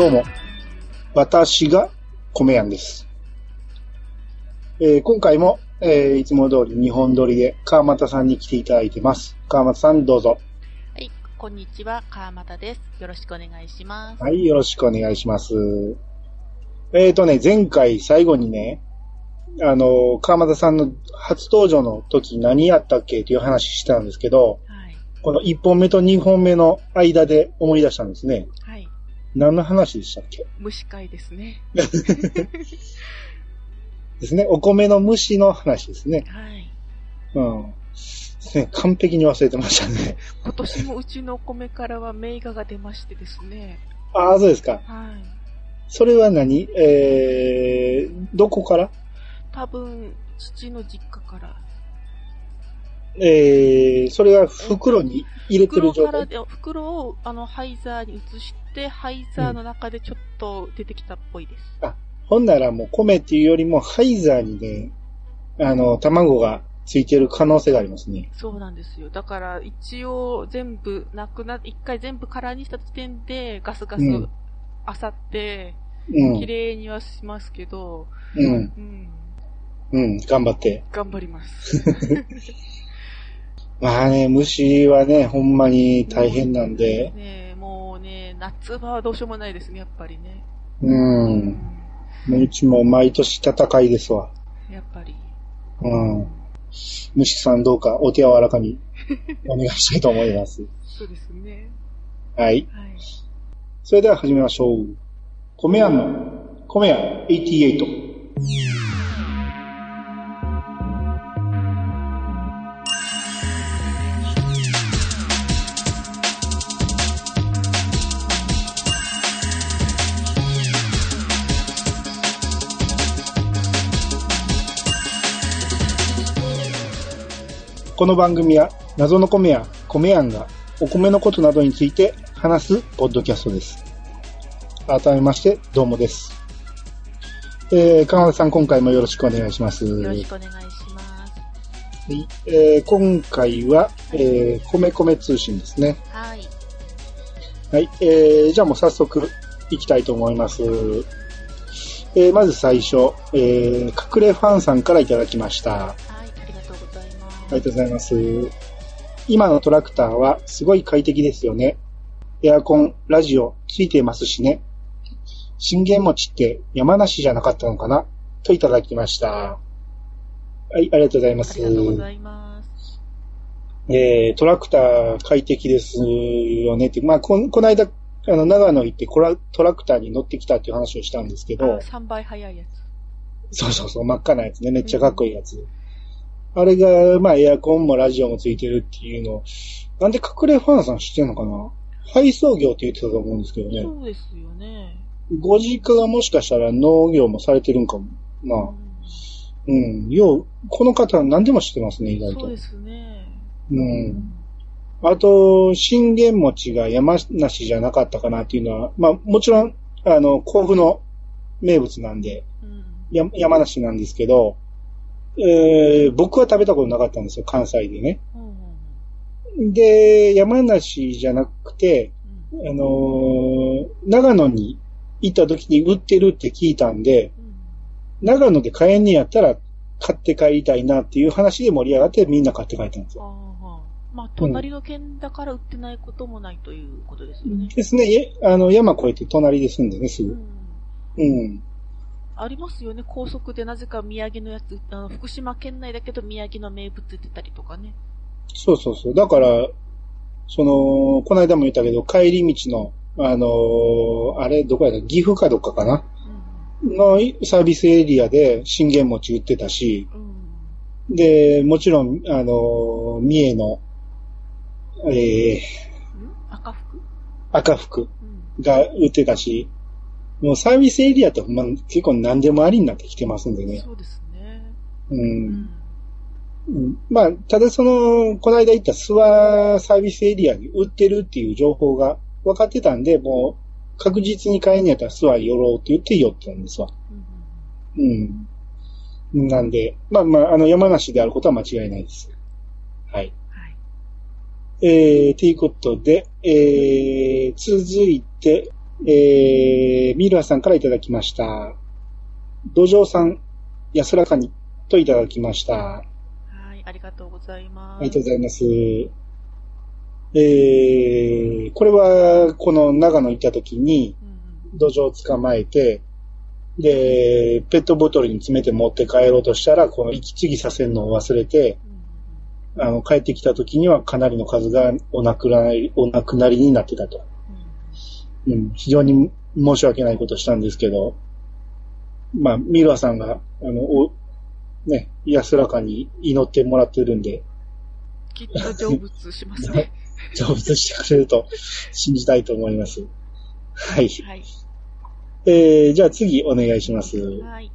どうも、私が米やんです。えー今回も、えーいつも通り日本撮りで川又さんに来ていただいてます。川又さんどうぞ。はい、こんにちは、川又です。よろしくお願いします。はい、よろしくお願いします。えーとね、前回最後にね、あの、川又さんの初登場の時何やったっけ？っていう話してたんですけど、はい。この1本目と2本目の間で思い出したんですね。はい。何の話でしたっけ？虫飼いですね。ですね。お米の虫の話ですね。はい。うん。ですね完璧に忘れてましたね。今年もうちのお米からは名画が出ましてですね。ああ、そうですか。はい。それは何？えー、どこから？多分、父の実家から。えー、それは袋に入れてる状態？袋からで、袋をあの、ハイザーに移して、ハイザーの中でちょっと出てきたっぽいです。ほんならもう米っていうよりもハイザーにね、あの、卵がついてる可能性がありますね。そうなんですよ。だから、一応、全部、なくな、一回全部空にした時点で、ガスガスうん、あさって、うん綺。麗にはしますけど、うん。うん、うん。頑張って。頑張ります。まあね、虫はね、ほんまに大変なんで。ねえもうね、夏場はどうしようもないですね、やっぱりね。うん。もううちも毎年戦いですわ。やっぱり。うん。虫さんどうかお手柔らかに お願いしたいと思います。そうですね。はい。はい。それでは始めましょう。米屋の、米屋88。この番組は謎の米屋、米屋がお米のことなどについて話すポッドキャストです。改めまして、どうもです。えー、川田さん、今回もよろしくお願いします。よろしくお願いします。はいえー今回は、えー、米米通信ですね。はい。はい、えー、じゃあもう早速行きたいと思います。えー、まず最初、えー、隠れファンさんからいただきました。ありがとうございます。今のトラクターはすごい快適ですよね。エアコン、ラジオ、ついてますしね。信玄餅って山梨じゃなかったのかな？といただきました。はい、ありがとうございます。ありがとうございます。えー、トラクター快適ですよねって、まあ、こん、この間、あの、長野行ってコラトラクターに乗ってきたっていう話をしたんですけあ、ど、3倍早いやつ。そうそうそう、真っ赤なやつね、めっちゃかっこいいやつ。あれが、まあ、エアコンもラジオもついてるっていうの、なんで隠れファンさん知ってんのかな？配送業って言ってたと思うんですけどね。そうですよね。ご実家がもしかしたら農業もされてるんかも。まあ、うん。よう、この方何でも知ってますね、意外と。そうですね。うん。あと、信玄餅が山梨じゃなかったかなっていうのは、まあ、もちろん、あの、甲府の名物なんで、うん。や山梨なんですけど、えー、僕は食べたことなかったんですよ、関西でね。うんうんで、山梨じゃなくて、うんあのー長野に行った時に売ってるって聞いたんで、うん長野で買えんねやったら買って帰りたいなっていう話で盛り上がってみんな買って帰ったんですよ。まあ、隣の県だから売ってないこともないということですよね。ですね、えあの、山越えて隣ですんでね、すぐ。うんうん。ありますよね、高速でなぜか宮城のやつ、あの福島県内だけど宮城の名物出てたりとかね。そうそうそう。だから、その、この間も言ったけど、帰り道の、あのーあれ、どこやった？岐阜かどっかかな？うんのサービスエリアで信玄餅売ってたし、うん。で、もちろん、あのー三重の、えー、うん？赤福？赤福うんが売ってたし、もうサービスエリアってほんま結構何でもありになってきてますんでね。そうですね。う。うんんうんまあ、ただその、この間言った諏訪サービスエリアに売ってるっていう情報が分かってたんで、もう確実に買いにやったら諏訪寄ろうって言って寄ったんですわ。うんうんうん。なんで、まあまあ、あの山梨であることは間違いないです。はい。はい。えー、ということで、えー、続いて、えー、ミルアさんからいただきました。土壌さん、安らかにといただきました。はい、ありがとうございます。ありがとうございます。えー、これは、この長野行った時に、土壌を捕まえて、で、ペットボトルに詰めて持って帰ろうとしたら、この息継ぎさせるのを忘れて、うんあの、帰ってきた時にはかなりの数がお亡くなり、お亡くなりになってたと。うん非常に申し訳ないことしたんですけど、まあ、ミルアさんが、あの、お、ね、安らかに祈ってもらってるんで、きっと成仏しますね。成仏してくれると信じたいと思います。はい。はい。えー、じゃあ次お願いします。はい。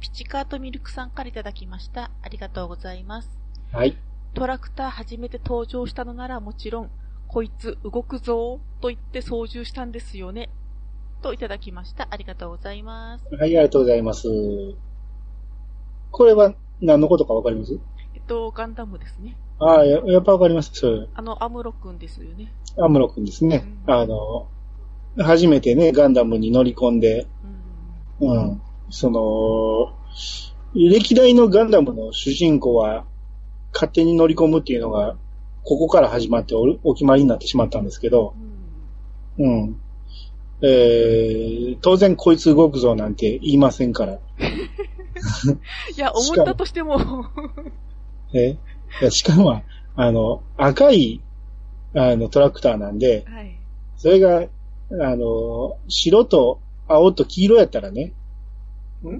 ピチカートミルクさんからいただきました。ありがとうございます。はい。トラクター初めて登場したのならもちろん、こいつ動くぞーと言って操縦したんですよね。といただきました。ありがとうございます。はい、ありがとうございます。これは何のことかわかります？えっと、ガンダムですね。ああ、ややっぱわかります。そう。あの、アムロくんですよね。アムロ君ですね。うんあの、初めてね、ガンダムに乗り込んで、うん。うん。その、歴代のガンダムの主人公は、勝手に乗り込むっていうのが、ここから始まっておお決まりになってしまったんですけど、うんうん。えー、当然こいつ動くぞなんて言いませんから。いや、思ったとしても、え？いやしかも、あの、赤い、あの、トラクターなんで、はい。それが、あの、白と青と黄色やったらね、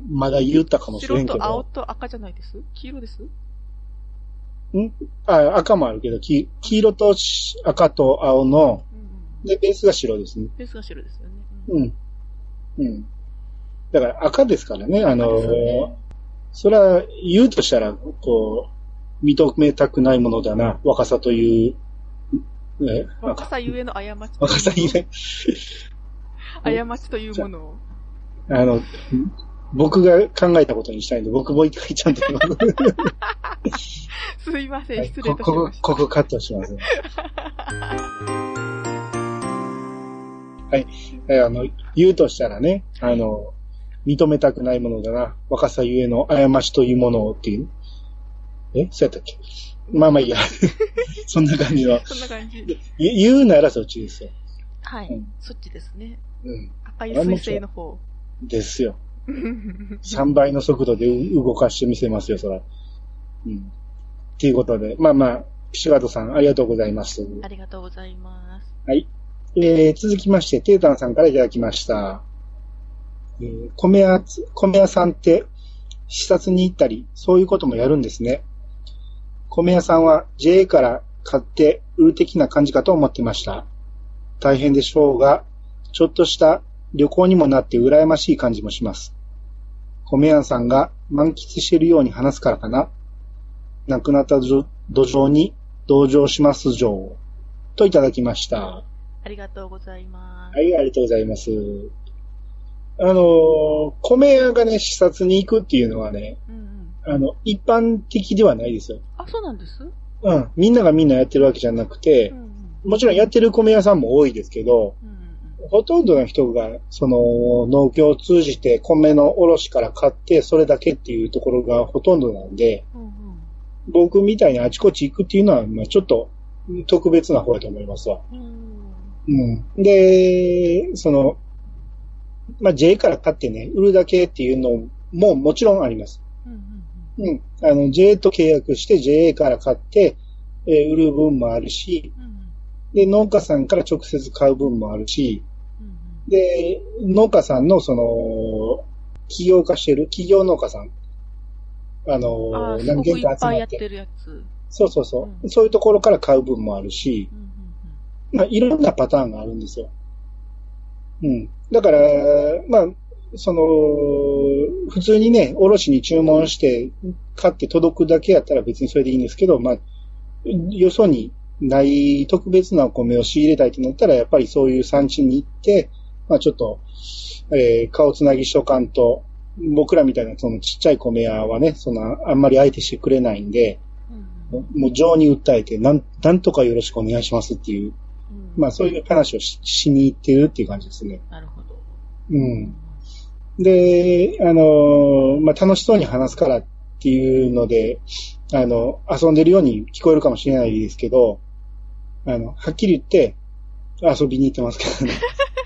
まだ言ったかもしれんけ白と青ど、と赤じゃないです？黄色です？あ赤もあるけど、黄黄色とし赤と青の。で、ベースが白ですね。ベースが白ですよね。うんうん。うん。だから赤ですからね、あのねそれは言うとしたら、こう、認めたくないものだな、若さという、ね、若さゆえの過ち。若さゆえ、過ちというものを。あの、僕が考えたことにしたいんで、僕もう一回ちゃんとす。すいません、はい失礼しまし、た。ここカットします。はい。えーあの、言うとしたらね、あの、認めたくないものだな。若さゆえの過ちというものをっていう。え？そうやったっけ？まあまあいいや。そんな感じの。そんな感じ。言言うならそっちですよ。はい、うんそっちですね。うん。赤い水星の方。ですよ。3倍の速度で動かしてみせますよ、そら。うん。っていうことで、まあまあ、ピシュガードさん、ありがとうございます。ありがとうございます。はい。えー、続きまして、テータンさんからいただきました。えー、米屋つ、米屋さんって、視察に行ったり、そういうこともやるんですね。米屋さんは JA から買って売る的な感じかと思ってました。大変でしょうが、ちょっとした旅行にもなって羨ましい感じもします。米屋さんが満喫しているように話すからかな。亡くなった土土壌に同情します情といただきました。ありがとうございます。はい、ありがとうございます。あのー、米屋がね、視察に行くっていうのはね、うんうん。あの、一般的ではないですよ。あ、そうなんです？うん。みんながみんなやってるわけじゃなくてうん、うん。もちろんやってる米屋さんも多いですけど、うんうんほとんどの人が、その、農協を通じて米の卸から買って、それだけっていうところがほとんどなんで、うん。うん僕みたいにあちこち行くっていうのは、まあちょっと特別な方だと思いますわ。うん。うん。うん。で、その、まあ、JA から買ってね、売るだけっていうのももちろんあります。うん。うん。あの、JA と契約して JA から買って、えー売る分もあるし、うん。で、農家さんから直接買う分もあるし、うん。で、農家さんのその、起業化してる企業農家さん。あの何ごくい軒か集まっ。っぱいやって。そうそうそう、うんそういうところから買う分もあるしう、ん。うん。まあ、いろんなパターンがあるんですよ。うん。だから、まあ、その、普通にね、おろしに注文して、買って届くだけやったら別にそれでいいんですけど、まあ、よそにない特別なお米を仕入れたいってなったら、やっぱりそういう産地に行って、まあちょっと、えー顔つなぎしとかんと、僕らみたいなそのちっちゃい米屋はね、そのあんまり相手してくれないんで、うん。もう情に訴えて、なん、なんとかよろしくお願いしますっていううん。まあそういう話をししに行ってるっていう感じですね。なるほど。うん。で、あの、まあ楽しそうに話すからっていうので、あの、遊んでるように聞こえるかもしれないですけど、あの、はっきり言って遊びに行ってますからね。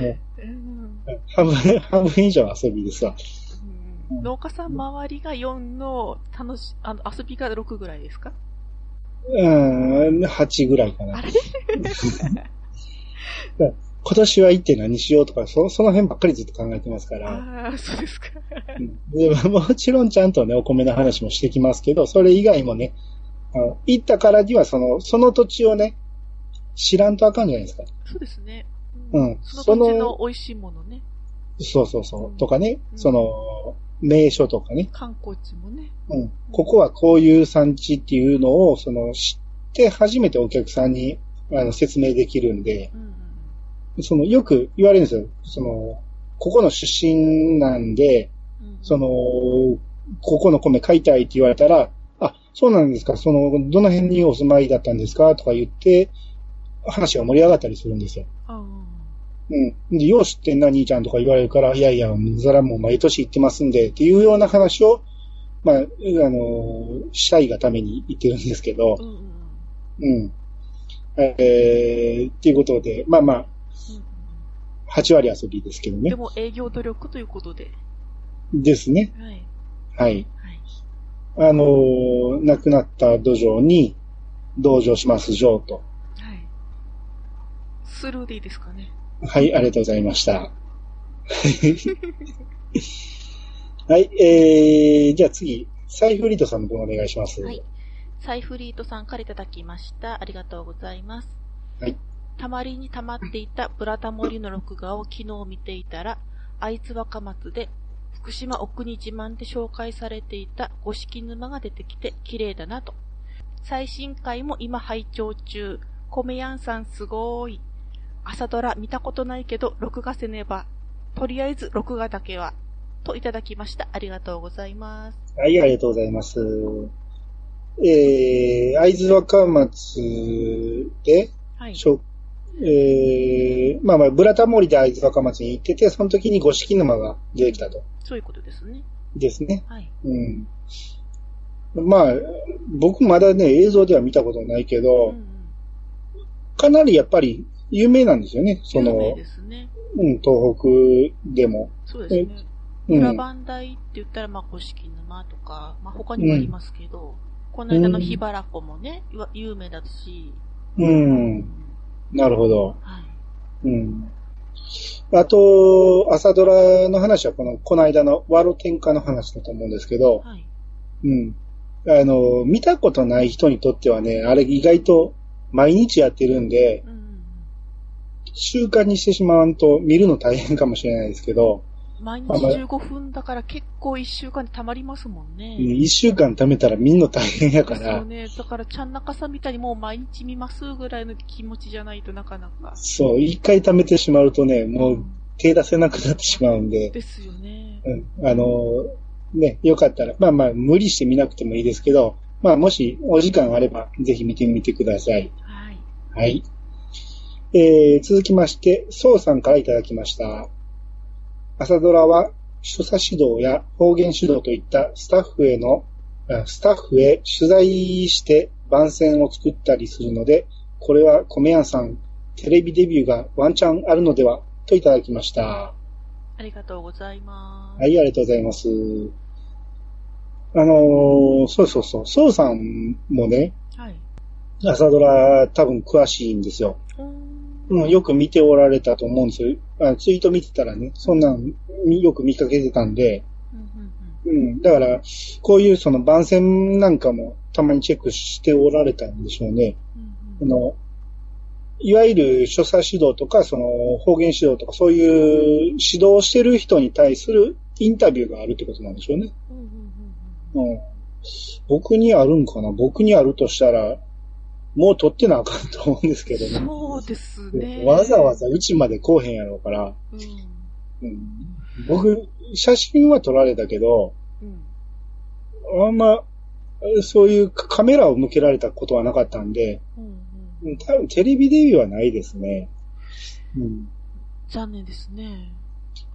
う ん半分、半分以上は遊びですわ。うん農家さん周りが4の楽し、あの、遊びが6ぐらいですか？うん、8ぐらいかな。あれ？今年は行って何しようとか、そその辺ばっかりずっと考えてますから。ああ、そうですか。うんでもちろんちゃんとね、お米の話もしてきますけど、それ以外もね、あの行ったからにはその、その土地をね、知らんとあかんじゃないですか。そうですね。うんその土地の美味しいものね。そうそうそうう。んとかね、うんその、名所とかね、観光地もね。うん。ここはこういう産地っていうのを、その、知って初めてお客さんに、あの、説明できるんで、うんうんその、よく言われるんですよ。その、ここの出身なんで、うん。その、ここの米買いたいって言われたら、あ、そうなんですか、その、どの辺にお住まいだったんですか？とか言って、話が盛り上がったりするんですよ。あうん。で、よう知ってんな、兄ちゃんとか言われるから、いやいや、それはもう毎年行ってますんで、っていうような話を、まあ、あの、したいがために言ってるんですけどあ。う、んうん。えー、っていうことで、まあまあ、うん8割遊びですけどねうんで。も営業努力ということで。ですね。はい。はい。はい。あのー亡くなった土壌に同情します、ジョーと。はい。スルーでいいですかね。はい、ありがとうございました。はい、えー、じゃあ次、サイフリートさんの方お願いします。はい。サイフリートさんからいただきました。ありがとうございます。はい。たまりに溜まっていた ブラタモリの録画を昨日見ていたら、会津若松で福島奥に自慢で紹介されていた五色沼が出てきて綺麗だなと。最新回も今拝聴中。米やんさんすごーい。朝ドラ見たことないけど録画せねば。とりあえず録画だけは。といただきました。ありがとうございます。はい、ありがとうございます。えー、会津若松で、はい。えー、まあまあ、ブラタモリで会津若松に行ってて、その時に五色沼が出てきたと。そういうことですね。ですね。はい。うん。まあ、僕まだね、映像では見たことないけうんど、うん。かなりやっぱり有名なんですよね。そのね。うん、東北でも。そうですね。裏うん。磐梯って言ったら、まあ、五色沼とか、まあ、他にもありますけど、この間の桧原湖もね、有名だし、うん。なるほど。はい。うん。あと、朝ドラの話はこの、この間のワロ天下の話だと思うんですけど、はい。うん。あの、見たことない人にとってはね、あれ意外と毎日やってるんで、うんうん習慣にしてしまわんと見るの大変かもしれないですけど、うん。毎日まあまあ15分だから結構一週間で溜まりますもんね。一週間貯めたら見んの大変やから、そうね。だから、ちゃんなかさんみたいにもう毎日見ますぐらいの気持ちじゃないとなかなか。そう、一回貯めてしまうとね、もう手出せなくなってしまうんで、ですよね。うん、あの、ね、よかったら、まあまあ、無理して見なくてもいいですけど、まあ、もしお時間あれば、ぜひ見てみてください。はい。はい。えー、続きまして、そうさんからいただきました。朝ドラは、所作指導や方言指導といったスタッフへの、あスタッフへ取材して番宣を作ったりするので、これは米屋さん、テレビデビューがワンチャンあるのでは、といただきました。ありがとうございます。はい、ありがとうございます。あのーそうそうそう、そうさんもね、はい。朝ドラ多分詳しいんですよ。うーんうん、よく見ておられたと思うんですよ。あツイート見てたらね、そんなんみよく見かけてたんで、うんだから、こういうその番宣なんかもたまにチェックしておられたんでしょうね。うんうんあの、いわゆる所作指導とか、その方言指導とか、そういう指導をしてる人に対するインタビューがあるってことなんでしょうね。僕にあるんかな？僕にあるとしたら、もう撮ってなあかんと思うんですけどね。そうですね。わざわざうちまで来おへんやろうから、うん。うん、僕、写真は撮られたけど、うん。あんま、そういうカメラを向けられたことはなかったんで、うんうん多分テレビデビューはないですね。うん。残念ですね。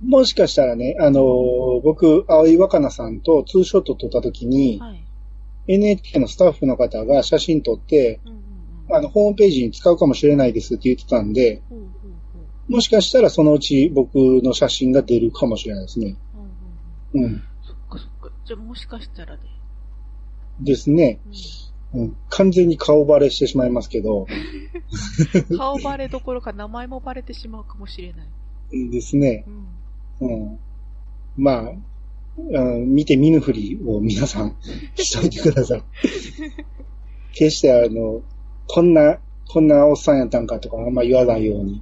もしかしたらね、あのー僕、青井若菜さんとツーショット撮った時に、はい。NHK のスタッフの方が写真撮って、うん。あの、ホームページに使うかもしれないですって言ってたんで。もしかしたらそのうち僕の写真が出るかもしれないですね。うんうんうん。うん。そっかそっか。じゃあもしかしたらね。ですね。ううん。完全に顔バレしてしまいますけど、ん、顔バレどころか名前もバレてしまうかもしれない。ですね。うん。うん。まあ、うん見て見ぬふりを皆さん しといてください。決してあの、こんな、こんなおっさんやったんかとかあんま言わないように、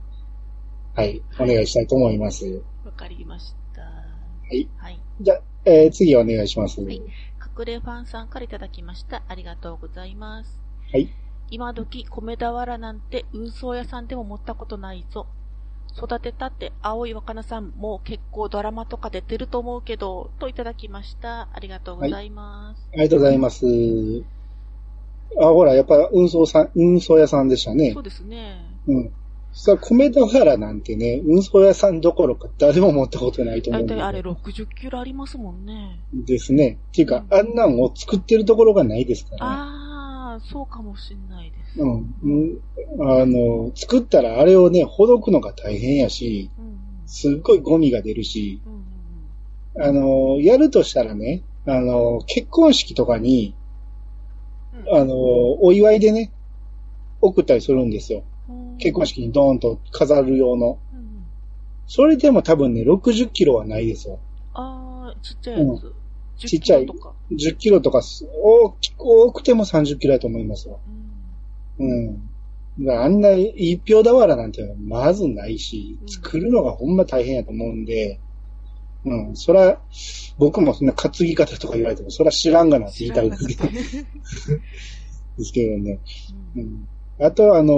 はい、お願いしたいと思います。わかりました。はい。はい。じゃあ、えー次お願いします。はい隠れファンさんからいただきました。ありがとうございます。はい。今時、米俵なんて運送屋さんでも持ったことないぞ。育てたって、青い若菜さん、もう結構ドラマとか出てると思うけど、といただきました。ありがとうございます。ありがとうございます。あ、ほら、やっぱ運送さん、運送屋さんでしたねそう。ですね。うん。さあ、米俵なんてね、運送屋さんどころか誰も持ったことないと思うだいたいあれ60キロありますもんね。ですね。っていうか、うんあんなんを作ってるところがないですからね。あー、そうかもしんないです。うん。うんあの、作ったらあれをね、ほどくのが大変やし、うんうん。すっごいゴミが出るし、うんうんあの、やるとしたらね、あの、結婚式とかに、うん。あの、お祝いでね、送ったりするんですよ。うん結婚式にドーンと飾る用の。それでも多分ね、60キロはないですよ。あー、ちっちゃいやつ。うん10ちっちゃいキロとか。10キロとかす、大きく、多くても30キロだと思いますよ。うんうん。あんな一票俵なんてまずないしう、ん作るのがほんま大変やと思うんで、うん、そら、僕もそんな担ぎ方とか言われても、そら知らんがなって言いたいです知らなかっですけどね。たうんうん。あと、あの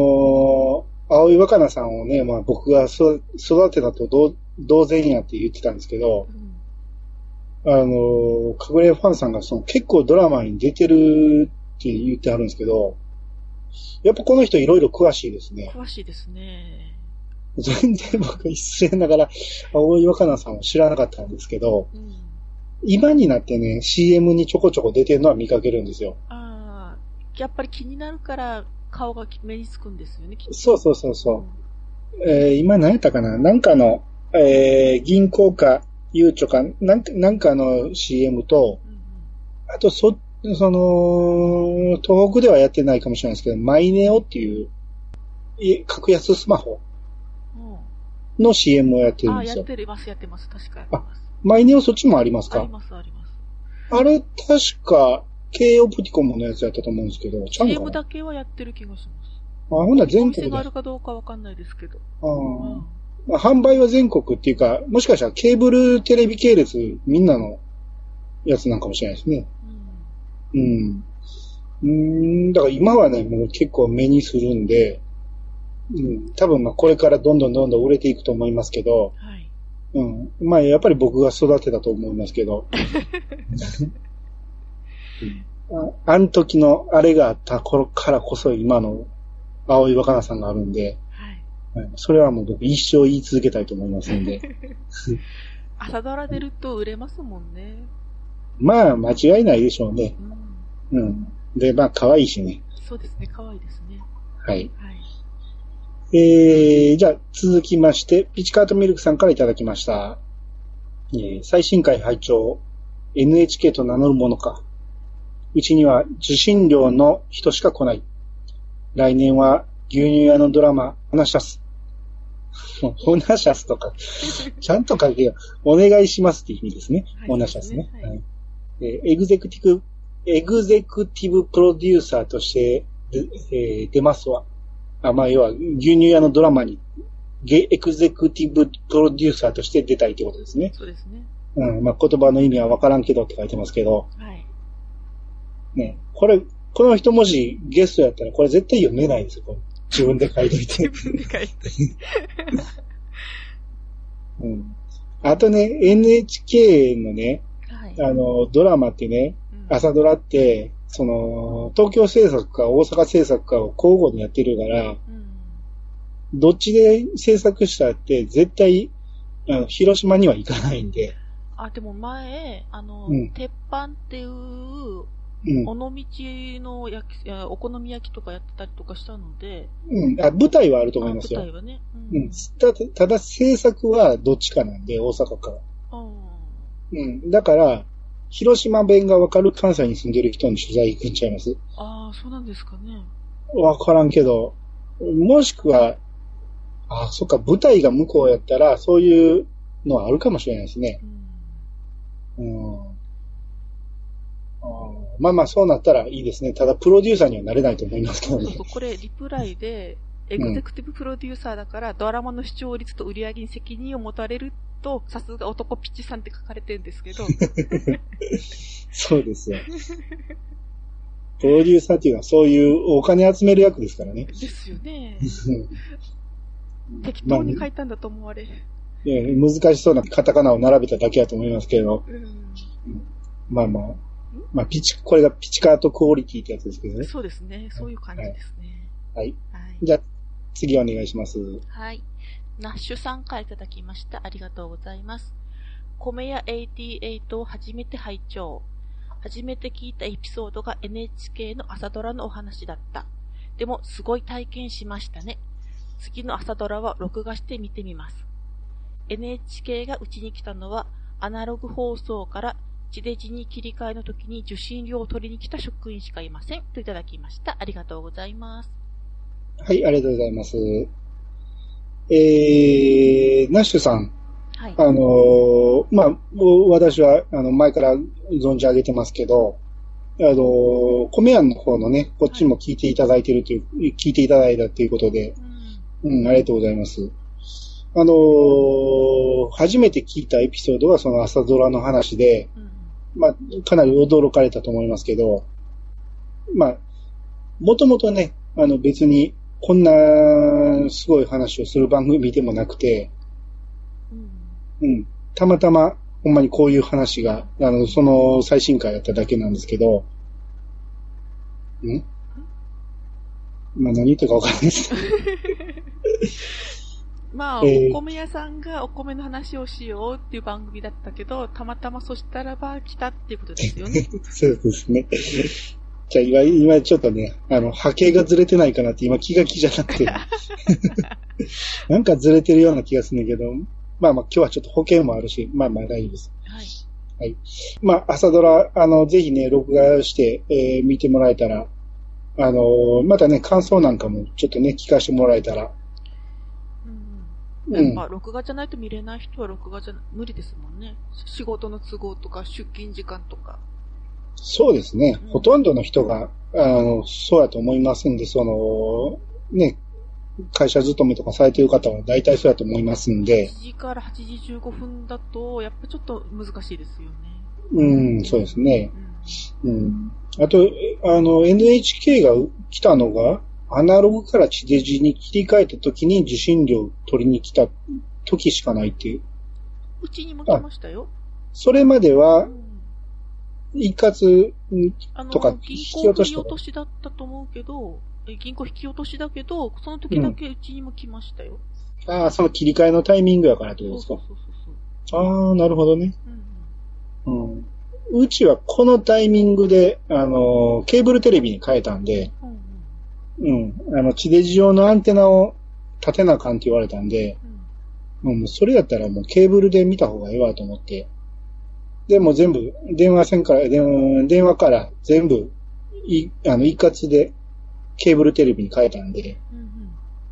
ー青井若菜さんをね、まあ僕がそ育てたと同同然やって言ってたんですけど、うんあのー、かぐれファンさんがその結構ドラマに出てるって言ってあるんですけど、やっぱこの人いろいろ詳しいですね。詳しいですね。全然僕失礼ながら、青井若菜さんを知らなかったんですけど、うん。今になってね、CM にちょこちょこ出てるのは見かけるんですよ。あー、やっぱり気になるから顔が目につくんですよね。そうそうそうそう。えー今何やったかな？なんかの、えー銀行か、ゆうちょか、なんか、なんかの CM と、うん。うんあと、そ、その、東北ではやってないかもしれないですけど、マイネオっていう、い格安スマホうん。うんの CM をやってるんですよ。やってます、やってます。確かやってます。マイネオそっちもありますか？あります、あります。あれ、確か、京オプティコムのやつやったと思うんですけど、ちゃうんか CM なだけはやってる気がします。あ、ほんならお全国で。あ店があるかどうかわかんないですけど。あうん。まあ販売は全国っていうか、もしかしたらケーブルテレビ系列みんなのやつなんかもしれないですね。うんうん。うーん、だから今はね、もう結構目にするんで、うん、多分まあこれからどんどんどんどん売れていくと思いますけど、はい。うん。まあやっぱり僕が育てたと思いますけど、う んああの時のあれがあった頃からこそ今の青い若菜さんがあるんで、はい。はいそれはもう僕一生言い続けたいと思いますんで。朝ドラ出ると売れますもんね。まあ間違いないでしょうね。うん。うん。で、まあ可愛いしね。そうですね、可愛いですね。はい。はい。えー、じゃあ続きまして、ピチカートミルクさんからいただきました。えー最新回拝聴 NHK と名乗るものか。うちには受信料の人しか来ない。来年は牛乳屋のドラマ、ホナシャス。ホナシャスとか、ちゃんと書けよ。お願いしますっていう意味ですね。はいホナシャスね。はいはいえーエグゼクティブ、エグゼクティブプロデューサーとして、でえー出ますわ。あ、まあ、要は、牛乳屋のドラマに、ゲエグゼクティブプロデューサーとして出たいってことですね。そうですね。うん、まあ、言葉の意味はわからんけどって書いてますけど、はい。ね、これ、この人もしゲストやったら、これ絶対読めないですよ。自分で書いとい自て。分で書いて。うん。あとね、NHK のね、はい。あの、ドラマってね、うん朝ドラって、その、東京制作か大阪制作かを交互にやってるから、うん。どっちで制作したって絶対、あの、広島には行かないんで、あ、でも前、あの、うん鉄板っていう、うん。尾道の焼き、お好み焼きとかやってたりとかしたので、うん。あ、舞台はあるとあ思いますよ舞。台はね。う。うんただ、ただ制作はどっちかなんで、大阪か。うん。うん。だから、広島弁がわかる関西に住んでる人に取材行くんちゃいます？ああ、そうなんですかね。わからんけど、もしくは、あ、そっか、舞台が向こうやったら、そういうのはあるかもしれないですねう。ん。うん。まあまあ、そうなったらいいですね。ただ、プロデューサーにはなれないと思いますけどねそうそ。う、これ、リプライで、エグゼクティブプロデューサーだから、ドラマの視聴率と売り上げに責任を持たれると、さすが男ピッチさんって書かれてるんですけど、そうですよ。プロデューサーっていうのはそういうお金集める役ですからね。ですよね。う ん適当に書いたんだと思われ。いや難しそうなカタカナを並べただけだと思いますけど、うん。まあまあ、まあピチ、これがピチカートクオリティってやつですけどね。そうですね。そういう感じですね。はい。はい。じゃあ、次お願いします。はい。ナッシュさんからいただきました。ありがとうございます。米屋88を初めて拝聴。初めて聞いたエピソードが NHK の朝ドラのお話だった。でも、すごい体験しましたね。次の朝ドラは録画して見てみます。NHK がうちに来たのは、アナログ放送から地デジに切り替えの時に受信料を取りに来た職員しかいません。といただきました。ありがとうございます。はい、ありがとうございます。えー、ナッシュさん、はい。あのーまあ、私は、あの、前から存じ上げてますけど、あのー、米屋の方のね、こっちも聞いていただいてるという、聞いていただいたということで、うん。うん、ありがとうございます。あのー初めて聞いたエピソードはその朝ドラの話で、うん。まあ、かなり驚かれたと思いますけど、まあ、もともとね、あの別にこんなすごい話をする番組でもなくて、うん。うん、たまたまほんまにこういう話が、あの、その最新回だっただけなんですけど、ん？まあ何言ってるかわからないです。まあ、えーお米屋さんがお米の話をしようっていう番組だったけど、たまたまそしたらば来たっていうことですよね。そうですね。じゃあ今、今ちょっとね、あの、波形がずれてないかなって今気が気じゃなくて、なんかずれてるような気がするんだけど、まあまあ今日はちょっと保険もあるし、まあまあ大丈夫です。はい。まあ朝ドラ、あの、ぜひね、録画して、えー見てもらえたら、あのーまたね、感想なんかもちょっとね、聞かせてもらえたら、うん。うんやっぱ、録画じゃないと見れない人は録画じゃ無理ですもんね。仕事の都合とか、出勤時間とか。そうですね、うんほとんどの人が、あの、そうやと思いますんで、その、ね、会社勤めとかされてる方は大体そうやと思いますんで、1時から8時15分だと、やっぱちょっと難しいですよね。うん、そうですね。うん。うん。あと、えあの、NHK が来たのが、アナログから地デジに切り替えた時に受信料を取りに来た時しかないっていう。うちにも来ましたよ。それまでうは、ん。一括、とか銀引き落としとか落としだったと思うけど、え銀行引き落としだけど、その時だけうちにも来ましたよ。ああ、その切り替えのタイミングやからってことですか。そうそうそうそう。ああ、なるほどね。うんうんうん。うちはこのタイミングで、あの、ケーブルテレビに変えたんで、うんうんうん。あの、地デジ用のアンテナを立てなあかんって言われたんで、うんうん、もうそれやったらもうケーブルで見た方がええわと思って。で、もう全部、電話線から、電電話から全部、い、あの、一括でケーブルテレビに変えたんで、うんうん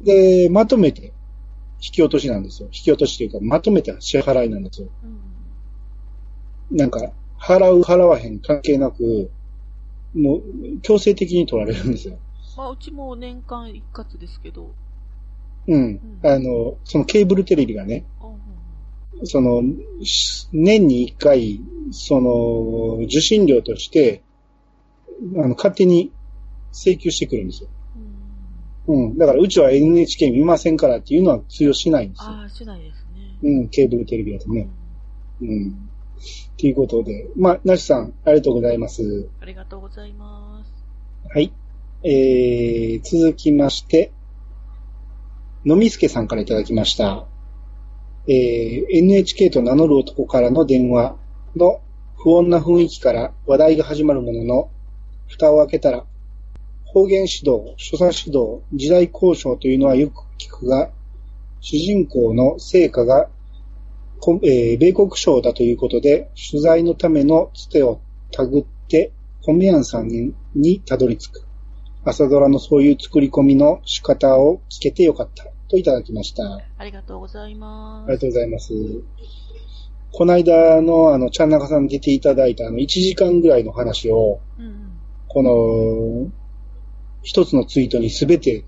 で、まとめて引き落としなんですよ。引き落としというか、まとめて支払いなんですよ。うんうんなんか、払う、払わへん関係なく、もう、強制的に取られるんですよ。まあ、うちも年間一括ですけど。うん。あの、そのケーブルテレビがね、うんうんその、し年に一回、その、受信料として、あの、勝手に請求してくるんですよ。うんうん。だから、うちは NHK 見ませんからっていうのは通用しないんですよ。ああ、しないですね。うん、ケーブルテレビだとうんね。うん。ということで、まあ、なしさん、ありがとうございます。ありがとうございます。はい。えー、続きまして、のみすけさんからいただきました。えー、NHK と名乗る男からの電話の不穏な雰囲気から話題が始まるものの、蓋を開けたら、方言指導、所作指導、時代交渉というのはよく聞くが、主人公の成果が、えー米国省だということで、取材のためのつてをたぐって、コメヤンさんにたどり着く。朝ドラのそういう作り込みの仕方を聞けてよかった。といただきました。あありがとうございます。りがとうございます。この間のあの、ちゃんなかさんに出ていただいたあの、1時間ぐらいの話を、うんうん。この、一つのツイートにすべて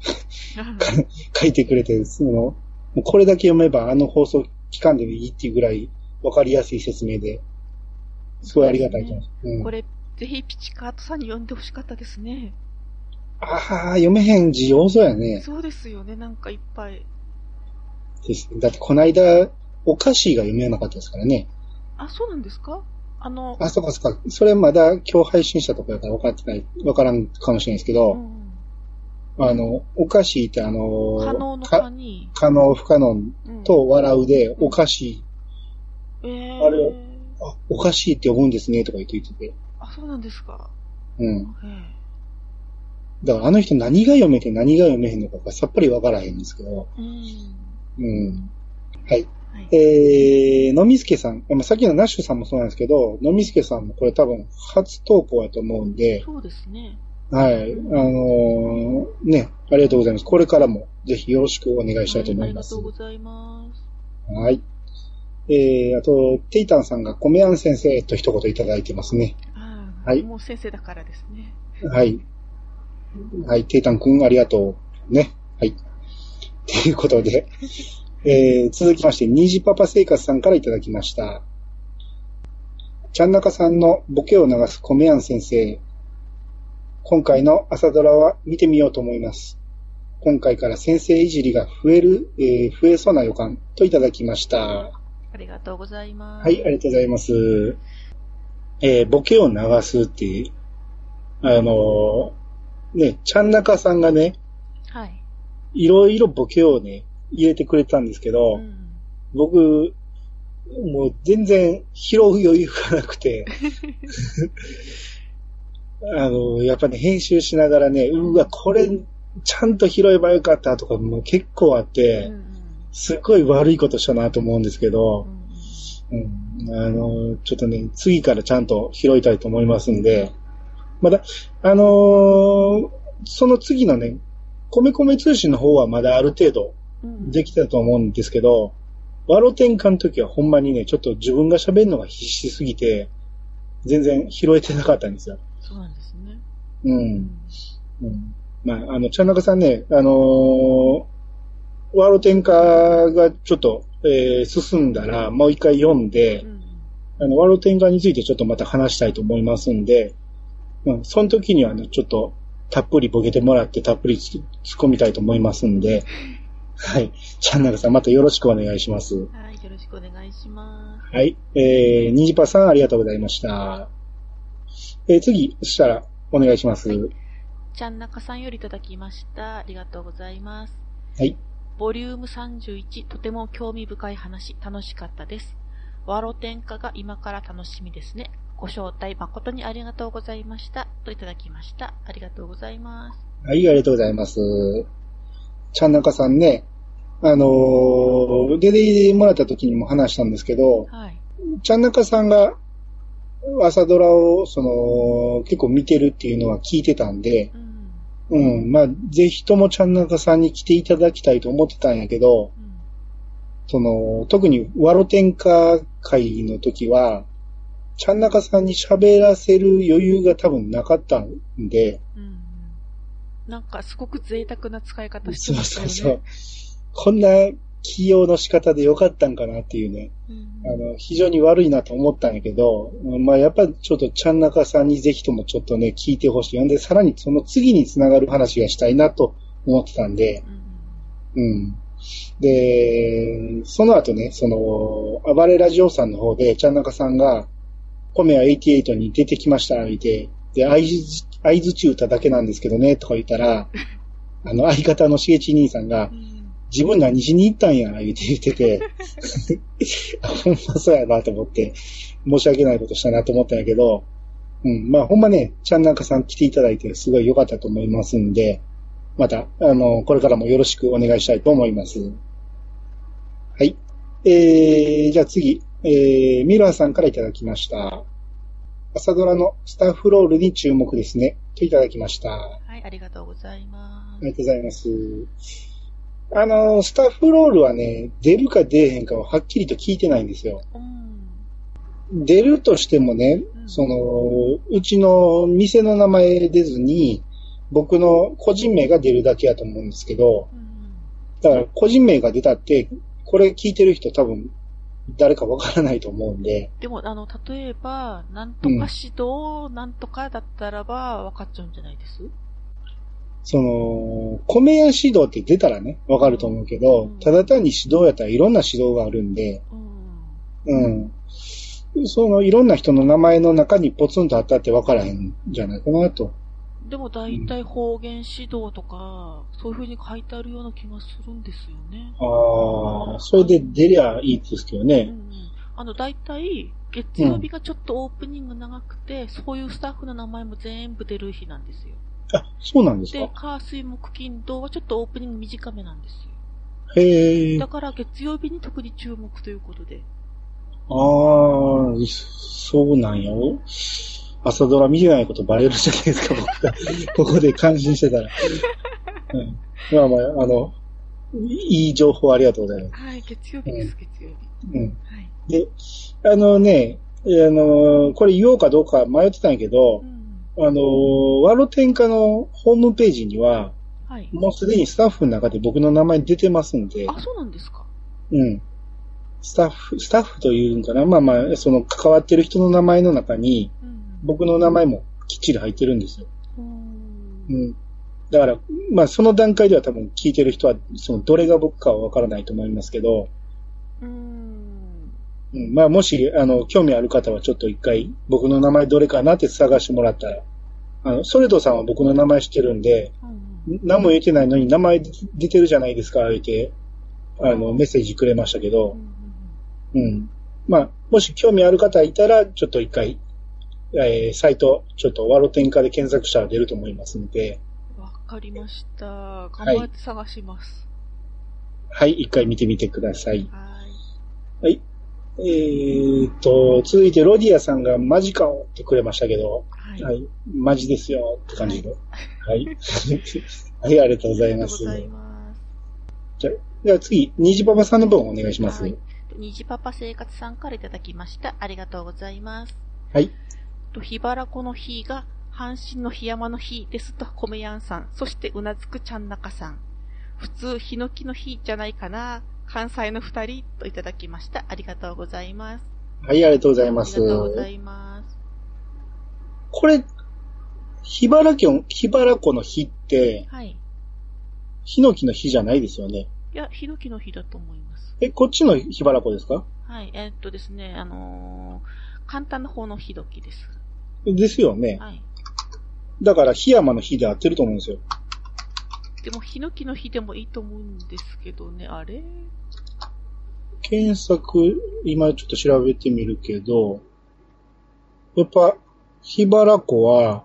書いてくれて、その、もうこれだけ読めばあの放送期間でもいいっていうぐらいわかりやすい説明で、すごいありがたいと思います。うんこれ、ぜひピチカートさんに読んでほしかったですね。ああ、読めへん字多そうやね。そうですよね、なんかいっぱい。ですだってこの間、お菓子が読めなかったですからね。あ、そうなんですか？あの、あ、そうかそうか。それまだ今日配信したとこやから分かってない、分からんかもしれないですけど、うんうんあの、お菓子ってあの、可能のか可に、可能不可能うんと笑うで、うんお菓子、えー、あれあ、お菓子って呼ぶんですね、とか言って言ってて。あ、そうなんですか。うん。えだからあの人何が読めて何が読めへんのかがさっぱり分からへんんですけど。えうん。うん。はい。はい。えー、のみすけさん、まあさっきのナッシュさんもそうなんですけど、のみすけさんもこれ多分初投稿やと思うんで、そうですね。はい。あのーね、ありがとうございます。これからもぜひよろしくお願いしたいと思います。はありがとうございます。はい。えー、あと、テイタンさんがコメアン先生と一言いただいてますね。ああはいもう先生だからですね。はい。はい、テイタンくんありがとう。ね。はい。ということで、えー、続きまして、ニジパパ生活さんからいただきました。ちゃんなかさんのボケを流すコメアン先生。今回の朝ドラは見てみようと思います。今回から先生いじりが増える、えー増えそうな予感といただきました。ありがとうございます。はい、ありがとうございます。えーボケを流すっていう、あのーね、ちゃんなかさんがね、はい。いろいろボケをね、入れてくれたんですけど、うん。僕、もう全然拾う余裕がなくて、あの、やっぱね、編集しながらね、うわ、これ、ちゃんと拾えばよかったとかも結構あっうて、んすっごい悪いことしたなと思うんですけうど、んうん、あの、ちょっとね、次からちゃんと拾いたいと思いますんで、まだ、あのーその次のね、米米通信の方はまだある程度うんできたと思うんですけど、ワロ転換の時はほんまにね、ちょっと自分が喋るのが必死すぎて、全然拾えてなかったんですよ。そうなんですね。う。うんんうん、まあ、あの、ちゃんなかさんね、あのーワロ転換がちょっと、えー進んだら、もう一回読んでう、んあの、ワロ転換についてちょっとまた話したいと思いますんで、うん、その時にはね、ちょっと、たっぷりボケてもらって、たっぷりつ突っ込みたいと思いますんで、はい。チャンネルさん、またよろしくお願いします。はい、よろしくお願いします。はい。えー、ニジパさん、ありがとうございました。えー、次、そしたら、お願いします。はちゃんなかさんよりいただきました。ありがとうございます。い。ボリューム31、とても興味深い話、楽しかったです。ワロ天下が今から楽しみですね。ご招待誠にありがとうございました。といただきました。ありがとうございます。はい、ありがとうございます。ちゃんなかさんね、あのー出てもらった時にも話したんですけど、はい。ちゃんなかさんが朝ドラを、その、結構見てるっていうのは聞いてたんでう、ん。うん、まあ、ぜひともちゃんなかさんに来ていただきたいと思ってたんやけど、うん。その、特にワロ天下会の時は、ちゃんなかさんに喋らせる余裕が多分なかったんで、うんうん。なんかすごく贅沢な使い方してそうましたそうよね。そう。こんな起用の仕方でよかったんかなっていうね、うんあの、非常に悪いなと思ったんやけど、まあやっぱちょっとちゃんなかさんにぜひともちょっとね、聞いてほしい。ほんで、さらにその次につながる話がしたいなと思ってたんで、うんうん。で、その後ね、その、暴れラジオさんの方で、ちゃんなかさんが、コメア88に出てきました、言って、で、合図、合図中歌だけなんですけどね、とか言ったら、あの、相方のしげち兄さんがう、ん。自分何しに行ったんや、言って言ってて、ほんまそうやなと思って、申し訳ないことしたなと思ったんやけど、うん、まあほんまね、ちゃんなんかさん来ていただいてすごい良かったと思いますんで、また、あの、これからもよろしくお願いしたいと思います。はい。えー、じゃあ次、えー、ミラーさんからいただきました。朝ドラのスタッフロールに注目ですね。といただきました。はい、ありがとうございまありがとうございます。あの、スタッフロールはね、出るか出えへんかははっきりと聞いてないんですよ。す。うん。出るとしてもね、うんその、うちの店の名前出ずに、僕の個人名が出るだけやと思うんですけど、うん。だから個人名が出たって、これ聞いてる人多分、誰かわからないと思うんで、でも、あの、例えば、なんとか指導、なんとかだったらば、分かっちゃうんじゃないです？その、米屋指導って出たらね、わかると思うけど、うんただ単に指導やったらいろんな指導があるんで、うん。うん。そのいろんな人の名前の中にポツンとあったって分からへんんじゃない？かなと。でも、大体方言指導とか、そういう風に書いてあるような気がするんですよね。ああ、それで出りゃいいですけどうんうね。ん。あの、大体、月曜日がちょっとオープニング長くて、そういうスタッフの名前も全部出る日なんですよ。あ、そうなんですでか。、火水木金土はちょっとオープニング短めなんですよ。へえ。あだから月曜日に特に注目ということで。あー、そうなんや。朝ドラ見てないことバレるじゃないですか、僕が。ここで感心してたら。うん、まあまあ、あの、いい情報ありがとうございます。はい、月曜日です、月曜日。うん。はい。で、あのね、あの、これ言おうかどうか迷ってたんやけどう、ん。あの、ワロ天下のホームページには、はい。もうすでにスタッフの中で僕の名前出てますんで、あ、そうなんですか。うん。スタッフ、スタッフというんかなまあまあ、その関わってる人の名前の中に、うん。僕の名前もきっちり入ってるんですよ。うんうん。だから、まあその段階では多分聞いてる人は、そのどれが僕かはわからないと思いますけど、うん。うん、まあもし、あの、興味ある方はちょっと一回僕の名前どれかなって探してもらったら、あの、ソレドさんは僕の名前知ってるんで、うん何も言ってないのに名前出てるじゃないですか、言って、あの、メッセージくれましたけどう、んうん。まあ、もし興味ある方いたら、ちょっと一回、えー、サイト、ちょっとワロ天下で検索したら出ると思いますので、わかりました。頑張って探します。はい、一回見てみてください。はい。はい。えーっと、続いてロディアさんがマジかをってくれましたけど、はい。はい、マジですよって感じで。はい。はい、ありがとうございます。ありがとうございます。じゃあ、じゃあ次、ニジパパさんの分お願いします。ははいい。虹パパ生活さんからいただきました。ありがとうございます。はい。と、ひばらこの日が、阪神の檜山の日ですと、米やんさん。そして、うなずくちゃんなかさん。普通、ヒノキの日じゃないかな。関西の二人といただきました。ありがとうございます。はい、ありがとうございありがます。とうございます。これ、ひばらきょん、ひばらこの日って、はい。ヒノキの日じゃないですよね。いや、ヒノキの日だと思います。え、こっちのひばらこですか？はい。えーっとですね、あのー簡単な方のヒノキです。ですよね。はい。だから、檜山の日で合ってると思うんですよ。でも、ヒノキの日でもいいと思うんですけどね、あれ？検索、今ちょっと調べてみるけど、やっぱ、ひばらこは。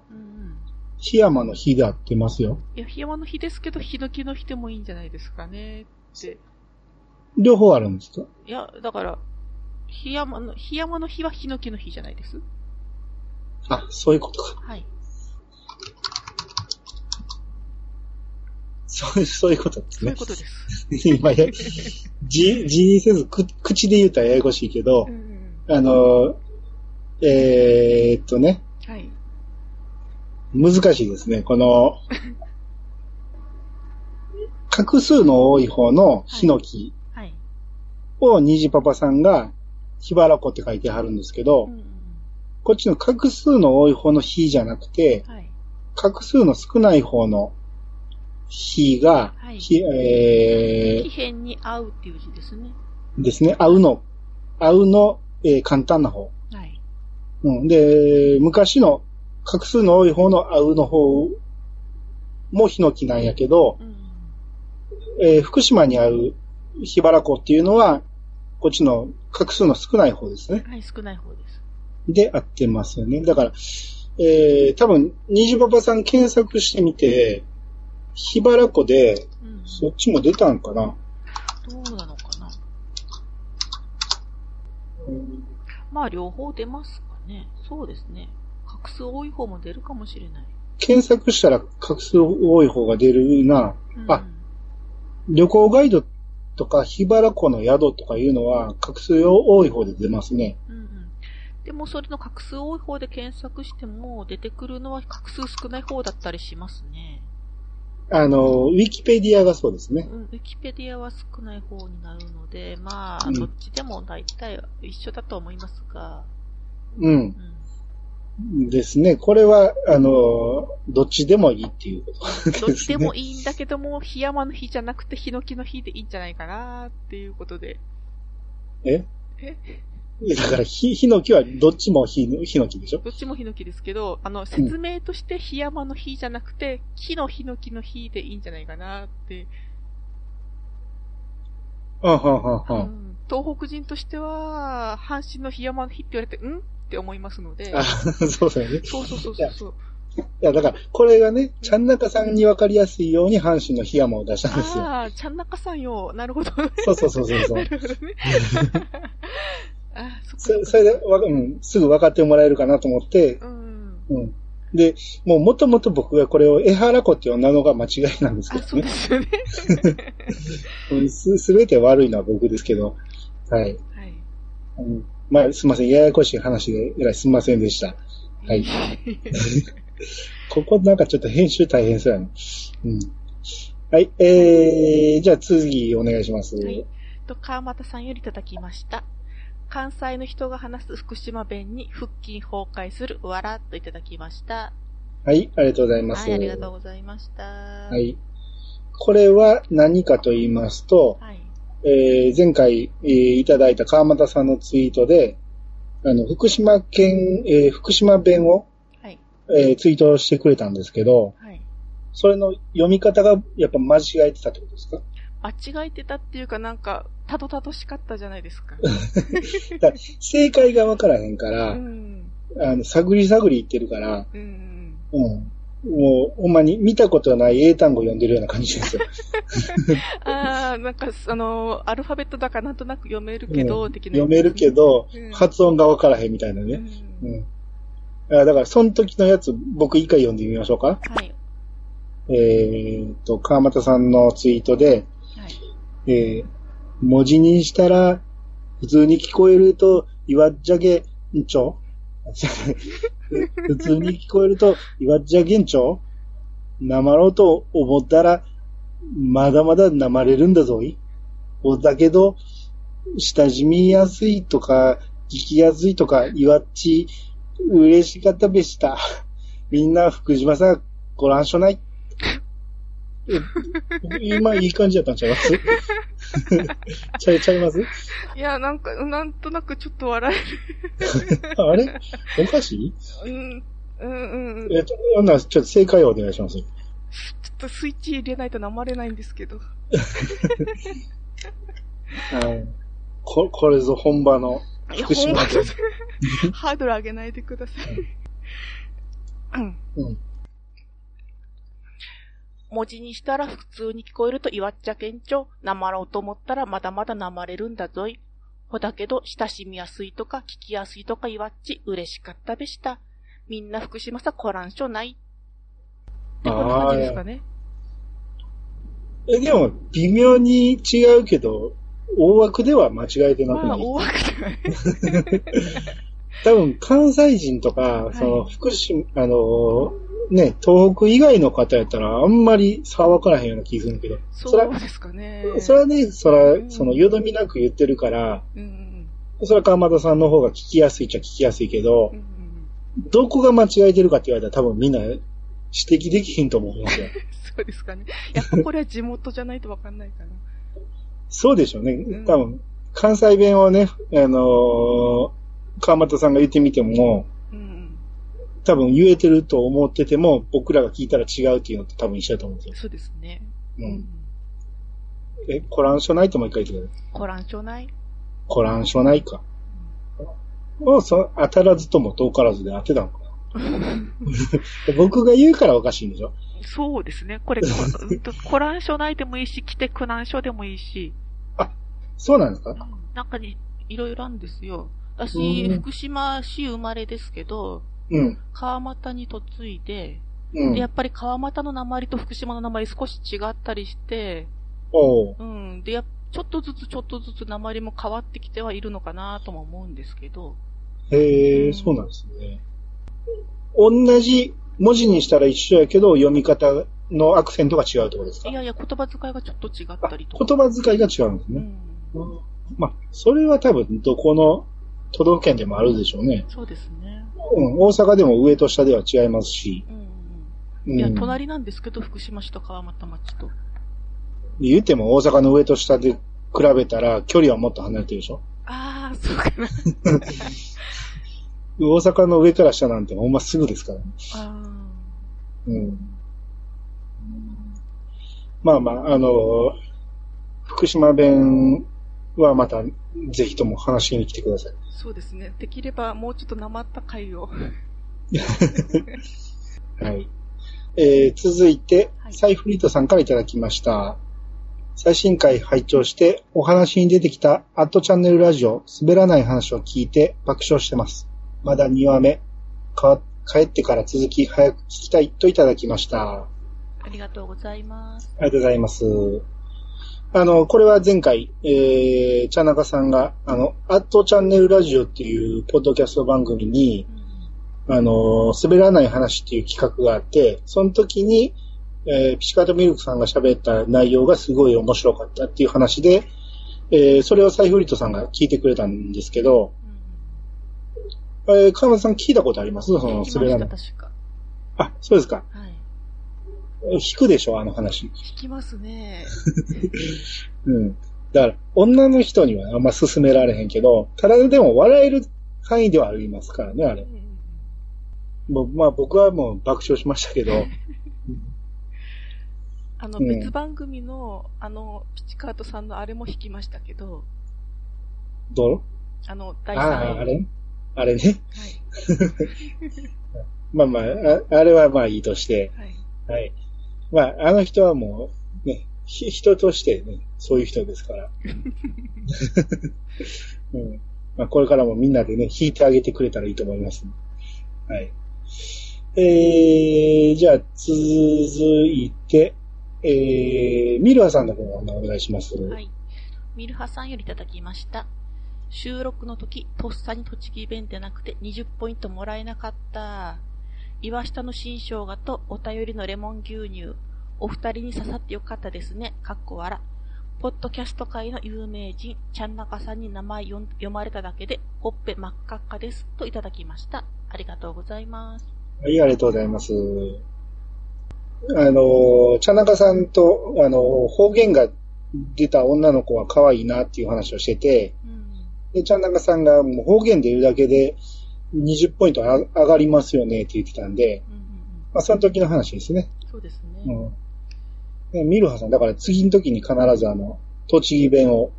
檜山の日で合ってますよ。いや、檜山の日ですけど、ヒノキの日でもいいんじゃないですかね。って。両方あるんですか？いや、だから、檜山の、檜山の日はヒノキの日じゃないです？あ、そういうことか。はい。そういう、そういうことですねそういう。ことです。今や、字、字にせず、く口で言うたらややこしいけどう、んあの、えー、っとね、うん。はい。難しいですね。この、画数の多い方のヒノキはい。を虹パパさんが、ひばらこって書いてはるんですけどうん、うんこっちの画数の多い方の日じゃなくて、うん。はい。画数の少ない方の火が、はいひえ異変に合うっていう字ですね。ー、ですね、合うの、合うの、えー簡単な方。はい。うん。で、昔の画数の多い方の合うの方もヒノキなんやけど、うん。えー福島にある桧原湖っていうのは、こっちの画数の少ない方ですね。はい、少ない方です。で合ってますよね。だから、えー、多分、にじパパさん検索してみて、桧原湖で、うん。そっちも出たんかな、どうなのかな？うんまあ、両方出ますかね。そうですね。画数多い方も出るかもしれない。検索したら画数多い方が出るな。うん、あ旅行ガイドとか桧原湖の宿とかいうのは画数多い方で出ますね。うんうん。でも、それの画数多い方で検索しても、出てくるのは画数少ない方だったりしますね。あの、ウィキペディアがそうですね。うん、ウィキペディアは少ない方になるので、まあ、うんどっちでも大体一緒だと思いますが、うんう。ん。ですね。これは、あの、どっちでもいいっていうことです、ね。どっちでもいいんだけども、檜山の日じゃなくて、ヒノキの日でいいんじゃないかなっていうことで。え？え？だから、ひ、ヒノキはどっちもヒノヒノキでしょ？どっちもヒノキですけど、あの、説明として檜山の日じゃなくて、木のヒノキの日でいいんじゃないかなって。うん、うん、うん、東北人としては、阪神の檜山の日って言われて、ん？って思いますので。あ、そうだよね。そうそうそうそう。いや、だから、これがね、ちゃんなかさんにわかりやすいように阪神の檜山を出したんですよ。ああ、ちゃんなかさんよ。なるほど。そうそうそうそうそう な。るほどね。あそそれでわか、うん、すぐ分かってもらえるかなと思って、うん。うん。で、もう元々僕がこれを江原湖って呼んだのが間違いなんですけあ、そうでどね。すよね。うんすすべて悪いのは僕ですけど、はい。はい。うん、まあ、すみません。ややこしい話で、えらいすみませんでした。はい。ここなんかちょっと編集大変そうやな。うん。はい。えー、じゃあ次お願いします。はい。と、川又さんよりいただきました。関西の人が話す福島弁に腹筋崩壊するわらっといただきました。はい、ありがとうございます。はい、ありがとうございました。はは。い。これは何かと言いますと、はい。えー前回、えーいただいた川又さんのツイートで、あの、福島県、えー福島弁を、はい。えーツイートしてくれたんですけど、はい。それの読み方がやっぱ間違えてたってことですか？間違えてたっていうかなんか、たどたどしかったじゃないですか。だから正解がわからへんから、うん。あの、探り探り言ってるから、うん。うん。もう、ほんまに見たことない英単語読んでるような感じですよ。ああ、なんか、あの、アルファベットだからなんとなく読めるけど、うん的な、読めるけ、ど、うん発音がわからへんみたいなね。うん。うん。あだから、その時のやつ、僕一回読んでみましょうか。はい。えーっと、川又さんのツイートで、はい。えー、文字にしたら、普通に聞こえると、岩っじゃげんちょ？普通に聞こえると、岩っじゃげんちょ？なまろうと思ったら、まだまだなまれるんだぞい。おだけど、親しみやすいとか、聞きやすいとか、岩っち、嬉しかったべした。みんな、福島さん、ご覧しょない。え今、いい感じだったんちゃいます？ちゃい、ちゃいます？いや、なんか、なんとなくちょっと笑 あれ？おかしい？える。うん、うん、うん。えっと、ほんならちょっと正解をお願いします。ちょっとスイッチ入れないとなまれないんですけど。はいこ、これぞ本場の福島県。ハードル上げないでください。うん。うん。文字にしたら普通に聞こえると言わっちゃけんちょ。なまろうと思ったらまだまだなまれるんだぞい。ほだけど、親しみやすいとか聞きやすいとか言わっち、嬉しかったべした。みんな福島さこらんしょない。ってこんな感じですかね。え、でも、微妙に違うけど、大枠では間違えてなくまあ、ない、大枠ではね。多分、関西人とか、いその、福島、あの、ね、東北以外の方やったら、あんまり差わからへんような気するけど、そうですかね。それはね、そらう、んその、よどみなく言ってるから、うんうんそれは川又さんの方が聞きやすいっちゃ聞きやすいけどうん。う、んどこが間違えてるかって言われたら多分みんな指摘できひんと思うんですよ。そうですかね。やっぱこれは地元じゃないとわかんないかな。そうでしょうねん。多分、関西弁をね、あのー川又さんが言ってみても。多分言えてると思ってても、僕らが聞いたら違うっていうのって多分一緒だと思うんですよ。そうですね。うん。え、コラン書ないともう一回言ってください。コラン書ないコラン書ないか。もうそ、当たらずとも遠からずで当てたのかな。僕が言うからおかしいんでしょ？そうですね。これ、コラン書ないでもいいし、来て苦難書でもいいし、そうなんですか？うんなんかに、いろいろあるんですよ。う私、ん福島市生まれですけど、うん。川俣に嫁いで、うん。で、やっぱり川俣の鉛と福島の鉛少し違ったりして、おううん。で、やちょっとずつちょっとずつ鉛も変わってきてはいるのかなとも思うんですけど、へえ、うんそうなんですね。同じ文字にしたら一緒やけど、読み方のアクセントが違うってことですか？いやいや、言葉遣いがちょっと違ったりとか。言葉遣いが違うんですね。うん。うんまあ、それは多分どこの都道府県でもあるでしょうね。そうですね。うん、大阪でも上と下では違いますし。うんうん。いや、ん、隣なんですけど、福島市と川俣町と。言っても大阪の上と下で比べたら距離はもっと離れてるでしょああ、そうかな。大阪の上から下なんてほんますぐですからね。あうん。まあまあ、あの、福島弁はまたぜひとも話しに来てください。あ、そうですね。できれば、もうちょっとなまった回を。はい。えー、続いては、いサイフリートさんからいただきました。最新回拝聴して、お話に出てきたアットチャンネルラジオ、滑らない話を聞いて爆笑してます。まだ2話目。かわ帰ってから続き早く聞きたいといただきました。あありがとうございます。りがとうございます。あの、これは前回、えー、茶中さんが、あの、アットチャンネルラジオっていうポッドキャスト番組に、うんあの、滑らない話っていう企画があって、その時に、えーピチカートミルクさんが喋った内容がすごい面白かったっていう話で、えーそれをサイフリットさんが聞いてくれたんですけど、うんえー、川村さん聞いたことあります？そうん。の滑らない。あ、そうですか。はい。引くでしょ、あの話。聞きますね。うん。だから、女の人にはあんま勧められへんけど、ただでも笑える範囲ではありますからね、あれうん。うんうんもうまあ僕はもう爆笑しましたけど、あの、うん別番組の、あの、ピチカートさんのあれも弾きましたけど、どう？あの、第あ3あ、話。あれ？あれね？はい。まあまあ、ああれはまあいいとして、はい。はい。まあ、あの人はもう、ね、ひ人としてね、そういう人ですから。うん。まあ、これからもみんなでね、弾いてあげてくれたらいいと思います、はい。えー、じゃあ、続いて、えー、ミルハさんの方お願いします。はい。ミルハさんよりいただきました。収録の時、とっさに栃木弁でなくて20ポイントもらえなかった。岩下の新生姜とお便りのレモン牛乳。お二人に刺さってよかったですね。かっこ笑。ポッドキャスト界の有名人、ちゃんなかさんに名前読まれただけで、ほっぺ真っ赤っかです。といただきました。ありがとうございます。はい、ありがとうございます。あの、茶中さんと、あの、方言が出た女の子は可愛いなっていう話をしてて、うん。で、茶中さんがもう方言で言うだけで20ポイントあ上がりますよねって言ってたんで、うんうんうん。まあその時の話ですね。そうですね。うん。でミルハさん、だから次の時に必ずあの、栃木弁を、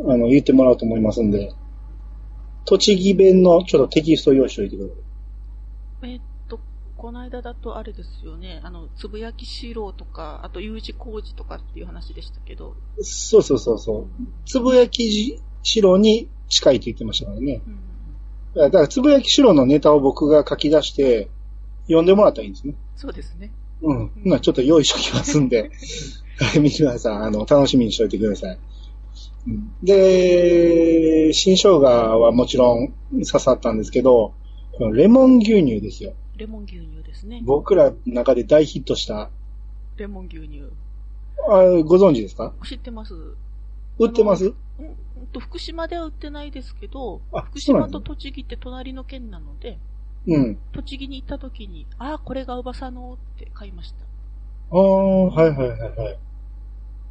あの、言ってもらおうと思いますんで、栃木弁のちょっとテキストを用意しておいてください。えっと、この間だとあれですよね。あの、つぶやきしろうとか、あと U 字工事とかっていう話でしたけど。そうそうそうそう。つぶやきしろに近いと言ってましたからね。うん。だから、つぶやきしろのネタを僕が書き出して、読んでもらったらいいんですね。そうですね。うん。ほなちょっと用意しときますんで、はい、皆さん、あの、楽しみにしておいてください。うんで、新生姜はもちろん刺さったんですけど、レモン牛乳ですよ。レモン牛乳ですね。僕らの中で大ヒットした、レモン牛乳。あご存知ですか？知ってます売ってます？うんうんと、福島では売ってないですけど、あ福島と栃木って隣の県なので、うん。栃木に行った時に、ああ、これがうばさのって買いました。ああ、はいはいはいはい。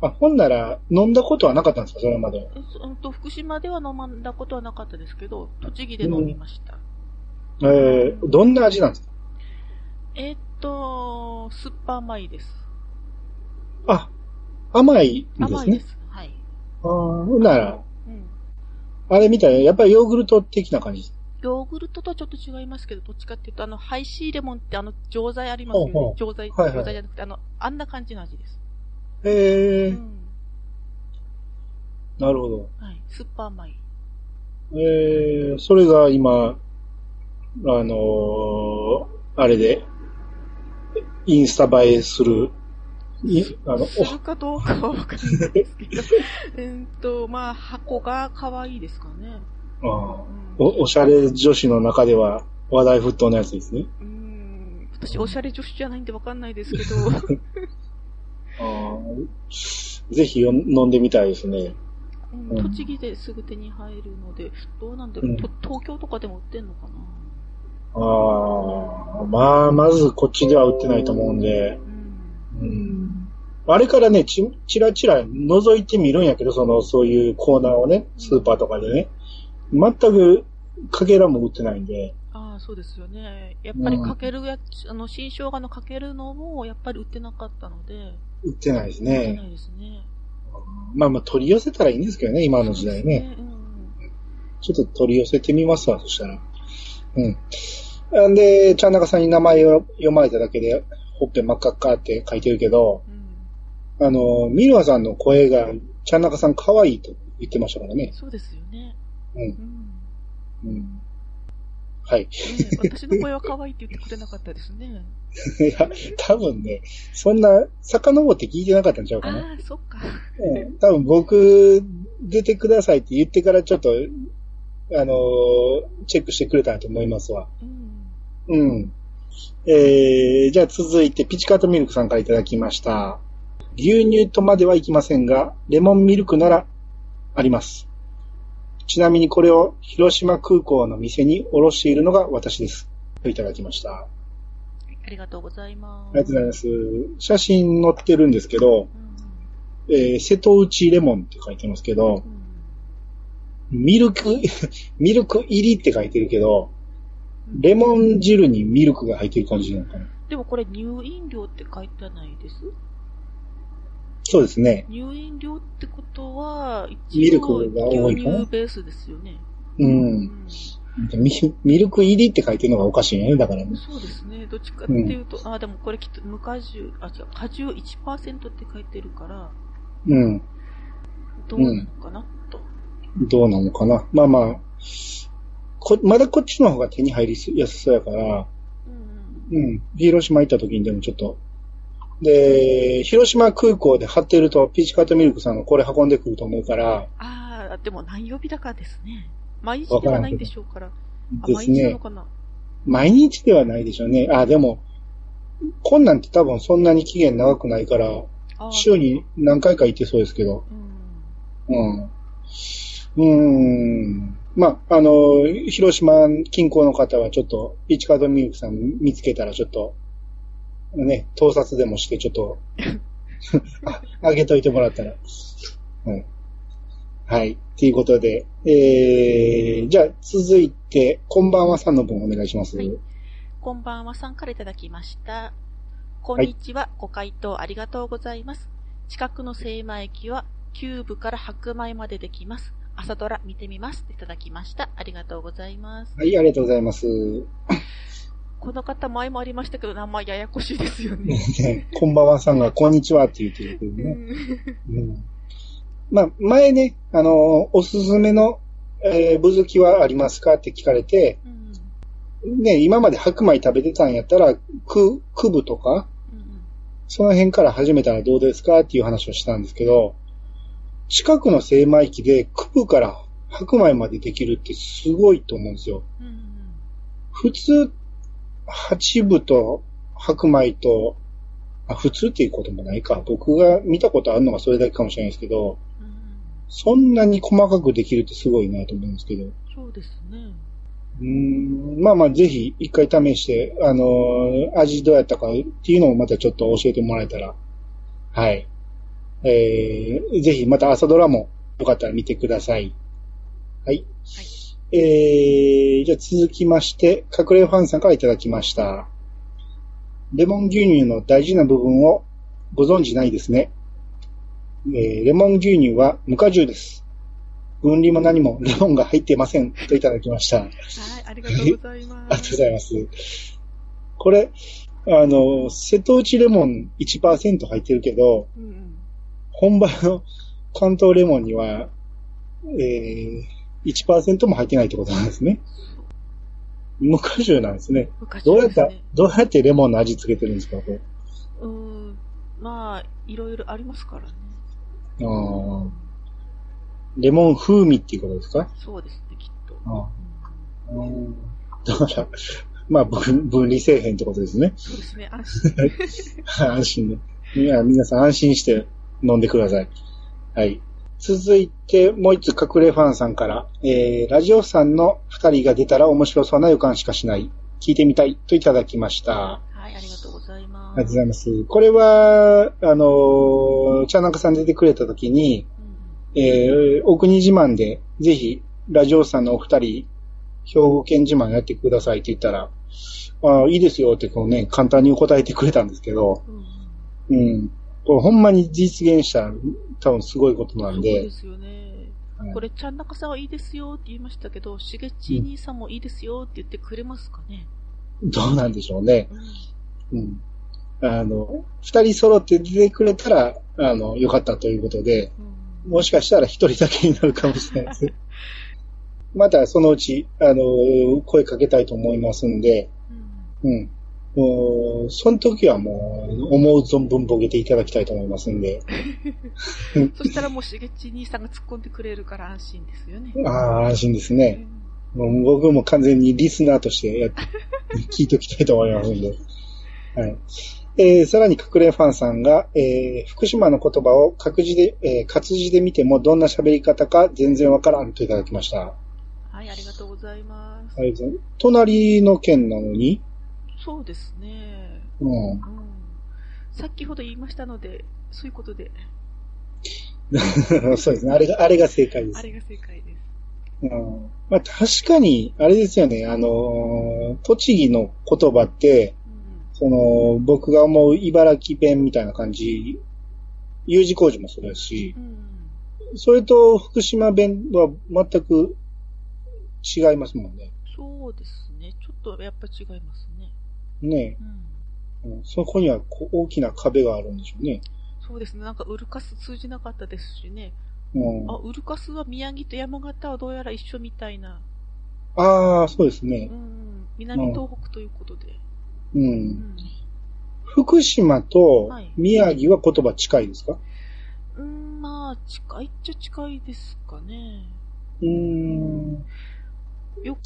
あ、ほんなら、飲んだことはなかったんですか？それまで。うんと福島では飲んだことはなかったですけど、栃木で飲みました。えー、どんな味なんですか？えーっと、酸っぱ甘いです。あ、甘いんですね。甘いです。はい。ああ、なら、うん。あれみたいな、やっぱりヨーグルト的な感じ？ヨーグルトとはちょっと違いますけど、どっちかっていうと、あの、ハイシーレモンってあの、錠剤ありますよね。ほうほう錠剤、はいはい錠剤じゃなくて、あの、あんな感じの味です。へえー、うん。なるほど。はい。酸っぱ甘い。えー、それが今、あのーあれで、インスタ映えする、いあの、するかどうかはわかんないですけど、えーっと、まあ、箱が可愛いですかね。お。あーうん。おおしゃれ女子の中では話題沸騰のやつですね。うん。私、おしゃれ女子じゃないんでわかんないですけど、あー。ぜひよ飲んでみたいですね。うん。うん。栃木ですぐ手に入るので、どうなんだろう、うん。と東京とかでも売ってんのかな。ああ、まあ、まずこっちでは売ってないと思うんで、うん。うん。あれからね、ち、ちらちら覗いてみるんやけど、その、そういうコーナーをね、スーパーとかでね、全くかけらも売ってないんで、ああ、そうですよね。やっぱりかけるやつ、あの、新生姜のかけるのも、やっぱり売ってなかったので、売ってないです売ってなね。いですね。まあまあ取り寄せたらいいんですけどね、今の時代ね。そうですね。ちょっと取り寄せてみますわ、そしたら。うん。んで、ちゃんなかさんに名前を読まれただけで、ほっぺ真っ赤っかって書いてるけど、うん。うん。あの、ミルワさんの声が、ちゃんなかさん可愛いと言ってましたからね。そうですよね。う。うんん。うん。はい。ね私の声は可愛いって言ってくれなかったですね。いや、多分ね、そんな、遡って聞いてなかったんちゃうかな。ああ、そっか。うん多分僕、出てくださいって言ってからちょっと、あのーチェックしてくれたと思いますわ。うん。うん。えー、じゃあ続いて、ピチカートミルクさんからいただきました。牛乳とまではいきませんが、レモンミルクならあります。ちなみにこれを広島空港の店に卸しているのが私です。といただきました。あありがとうございます。りがとうございます。写真載ってるんですけど、うん。えー瀬戸内レモンって書いてますけどう、ん。ミルク、ミルク入りって書いてるけど、レモン汁にミルクが入ってる感じなのかな。でもこれ乳飲料って書いてないです？そうですね。乳飲料ってことは、ミルクが多いかな牛乳ベースですよね。う。うんん。ミミルク入りって書いてるのがおかしいね。だからね。そうですね。どっちかっていうと、あ、でもこれきっと無果汁、あ、違う、果汁1%って書いてるから、うん。どうなのかな、と。どうなのかな。まあまあ、こ、まだこっちの方が手に入りやすそうやから、うんうん。広島行った時にでもちょっと。で、広島空港で貼ってると、ピーチカートミルクさんがこれ運んでくると思うから、ああ、でも何曜日だかですね。毎日ではないんでしょうから。あ、です毎日なのね。かな？毎日ではないでしょうね。あ、でも、こんなんって多分そんなに期限長くないから、週に何回か行ってそうですけど、うん。うん。うーん。まあ、あの、広島近郊の方はちょっと、ピーチカードミルクさん見つけたらちょっと、ね、盗撮でもしてちょっと、ああげといてもらったら。うん。はい。ということで、えー、じゃあ続いて、こんばんはさんの分お願いします。はいこんばんはさんからいただきました。こんにちは、ご回答ありがとうございます。近くの精米駅は、キューブから白米までできます。朝ドラ見てみます。いただきました。ありがとうございます。はい、ありがとうございます。この方前もありましたけど、名前ややこしいですよね。ねこんばんはさんが、こんにちはって言ってるけどうね。んうんまあ、前ね、あの、おすすめの、えー、ぶずきはありますかって聞かれて、うんね、今まで白米食べてたんやったら、く、くぶとか、うんその辺から始めたらどうですかっていう話をしたんですけど、近くの精米機でくぶから白米までできるってすごいと思うんですよ。うんうん普通、八分と白米と、あ、普通っていうこともないか。僕が見たことあるのがそれだけかもしれないですけど、うんうんそんなに細かくできるってすごいなと思うんですけど。そうですね。うーんまあまあ、ぜひ一回試して、あのー味どうやったかっていうのをまたちょっと教えてもらえたら、はい。えー、ぜひまた朝ドラもよかったら見てください。はい。えー、じゃあ続きまして、隠れファンさんからいただきました。レモン牛乳の大事な部分をご存知ないですね。えーレモン牛乳は無果汁です。分離も何もレモンが入っていません。といただきました。ありはい、ありがとうございます。がとうございます。これ、あの、瀬戸内レモン1%入ってるけど、うんうん。本場の関東レモンには、えー、1%も入ってないってことなんですね。無果汁なんですね。昔どうやった。どうやってレモンの味付けてるんですかこれ？うーん。まあ、いろいろありますからね。あーレモン風味っていうことですか？そうですね、きっと。あうんーうんだから、まあ分、分離せえへんってことですね。そうですね、安心。安心ね。いや、皆さん安心して飲んでください。はい。続いて、もう一つ隠れファンさんから、えー、ラジオさんの二人が出たら面白そうな予感しかしない。聞いてみたいといただきました。はい、ありがとうございます。ありがとうございます。これは、あのー、茶中さん出てくれた時に、うんえー、お国自慢で、ぜひ、ラジオさんのお二人、兵庫県自慢やってくださいって言ったら、ああ、いいですよってこうね、簡単に答えてくれたんですけど、うんうんうん。これほんまに実現したら多分すごいことなんそうでで、すよね。はいこれ、ちゃんなかさんはいいですよって言いましたけど、しげち兄さんもいいですよって言ってくれますかね？どうなんでしょうね。うんうん。あの、二人揃って出てくれたら、あの、よかったということで、うんもしかしたら一人だけになるかもしれないです。またそのうち、あの、声かけたいと思いますんで、うんうん。もう、その時はもう、思う存分ボケていただきたいと思いますんで。そしたらもうしげち兄さんが突っ込んでくれるから安心ですよね。ああ、安心ですね。うんもう僕も完全にリスナーとしてやっ 聞いておきたいと思いますんで。はい。えーさらに隠れファンさんが、えー福島の言葉を各自で、えー活字で見てもどんな喋り方か全然わからんといただきました。はい、ありがとうございます。はい、隣の県なのに、そうですね。うん。うん。先ほど言いましたので、そういうことで、そうですね。あれが、あれが正解です。あれが正解です。うん。まあ確かに、あれですよね。あのー栃木の言葉って、うんその、僕が思う茨城弁みたいな感じ、U 字工事もそうですしう、ん。それと福島弁は全く違いますもんね。そうですね。ちょっとやっぱ違いますね。ねうん。えうんそこにはこう大きな壁があるんでしょうね。そうですね。なんかウルカス通じなかったですしね。うん、あ、ウルカスは宮城と山形はどうやら一緒みたいな。ああ、そうですうね。ん。南東北ということで。う。うんん。福島とはい宮城は言葉近いですか？うん、まあ、近いっちゃ近いですかね。うーん。よく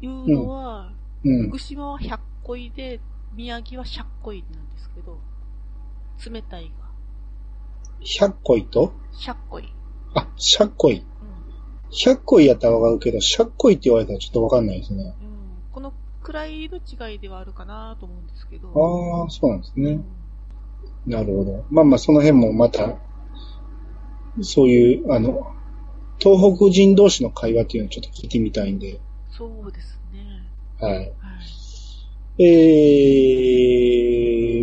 言うのは、うん。福島は100恋で、宮城は100恋なんですけど、冷たいが。100恋と？100恋。あ、100恋。うん。100恋やったらわかるけど、100恋って言われたらちょっとわかんないですね。うん。このくらいの違いではあるかなと思うんですけど。ああ、そうなんですねうん。なるほど。まあまあ、その辺もまた、そういう、あの、東北人同士の会話っていうのをちょっと聞いてみたいんで、そうですね。はい。はい。え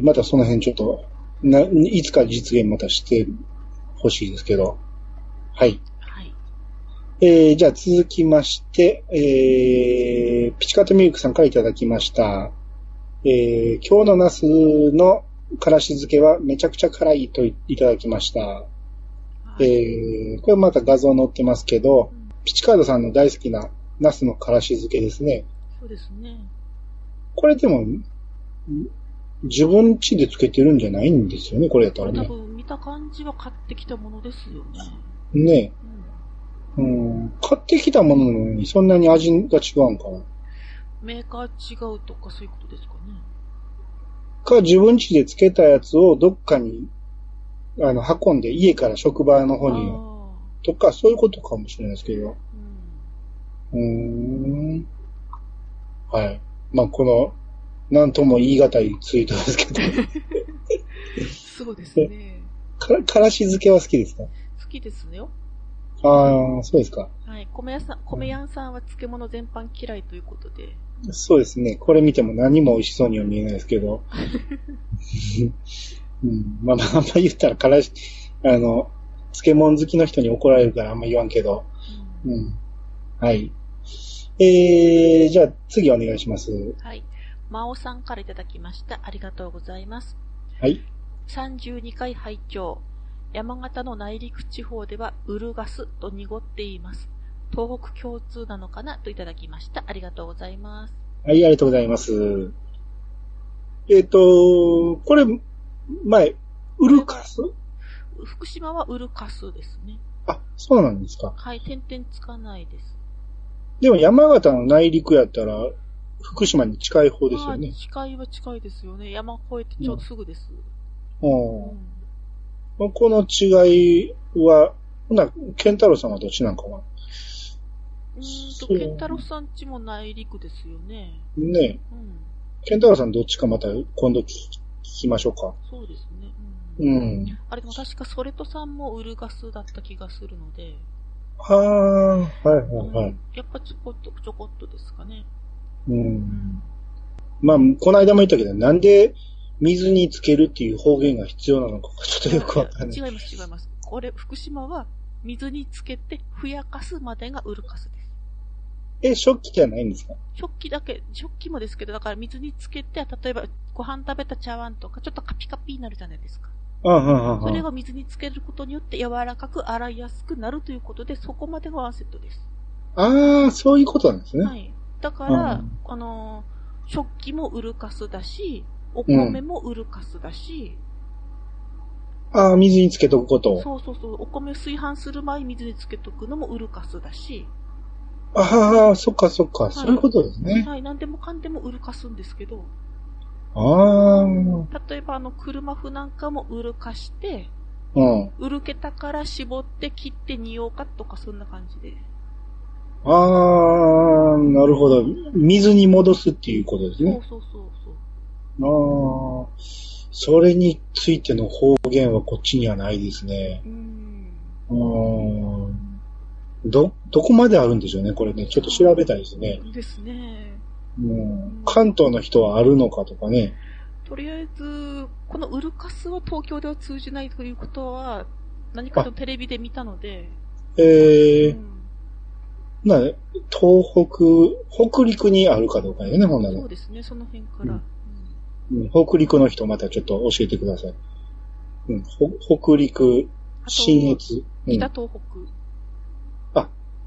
ー、またその辺ちょっと、な、いつか実現またしてほしいですけど、はい。はい。えー、じゃあ続きまして、えー、ピチカートミルクさんからいただきました。えー、今日のナスのからし漬けはめちゃくちゃ辛いといただきました。はい。えー、これまた画像載ってますけどう、んピチカードさんの大好きなナスのからし漬けですね。そうですね。これでも、ん自分家でつけてるんじゃないんですよね、これやったらね。多分見た感じは買ってきたものですよね。ねうん。うん。買ってきたものなのにそんなに味が違うんかな。メーカー違うとかそういうことですかね。か、自分家でつけたやつをどっかに、あの、運んで家から職場の方に、あとか、そういうことかもしれないですけど。ーうん。うーん。はい。まあ、この、なんとも言い難いツイートですけど、そうですね。から、からし漬けは好きですか？好きですよ。ああ、そうですか。はい。米屋さん、米屋さんは漬物全般嫌いということで。そうですね。これ見ても何も美味しそうには見えないですけど。うん、まあまあ、あんま言ったらからし、あの、漬物好きの人に怒られるからあんま言わんけど。うんうん。はい。えー、じゃあ次お願いします。はい。真央さんからいただきました。ありがとうございます。はい。32回拝聴山形の内陸地方ではウルガスと濁っています。東北共通なのかなといただきました。ありがとうございます。はい、ありがとうございます。えっ、と、これ、前、ウルカス？福島はウルカスですね。あ、そうなんですか。はい、点々つかないです。でも山形の内陸やったら、福島に近い方ですよねはい。近いは近いですよね。山越えてちょうどすぐです。うんうんこの違いは、ほな、ケンタロウさんはどっちなんかな？うーんと、そうケンタロウさんちも内陸ですよね。ねうん。ケンタロウさんどっちかまた今度聞きましょうか。そうですね。うん。うん。あれでも確かソレトさんもウルガスだった気がするので。はあ、はいはいはい。やっぱちょこっと、ちょこっとですかね。う。うんん。まあ、この間も言ったけど、なんで水につけるっていう方言が必要なのかちょっとよくわかんない。違います、違います。これ、福島は水につけてふやかすまでがウルカスです。え、食器じゃないんですか？食器だけ、食器もですけど、だから水につけて、例えばご飯食べた茶碗とか、ちょっとカピカピになるじゃないですか。ああ、はあ、それはが水につけることによって柔らかく洗いやすくなるということで、そこまでがワンセットです。あ。ああ、そういうことなんですね。はい。だから、うんあのー、食器もウルカスだし、お米もウルカスだし、ああ、水につけとくこと。そうそうそう、お米炊飯する前に水につけとくのもウルカスだし、ああ、そっかそっか、そういうことですね。はい、何でもかんでもウルカすんですけど、例えばあの車麩なんかもウルカして、うん。ウルけたから絞って切って煮ようかとかそんな感じで。ああ、なるほど。水に戻すっていうことですそうね。そうそうそう。ああ、それについての方言はこっちにはないですね。うーん。うーん。ど、どこまであるんでしょうね、これね。ちょっと調べたいですね。ですね。うん。関東の人はあるのかとかね。とりあえず、このウルカスは東京では通じないということは、何かとテレビで見たので、ええうんな、東北、北陸にあるかどうかよね、ほんならそう。ですね、その辺から。うん北陸の人またちょっと教えてください。うん、ほ北陸、新越。うん北、東北。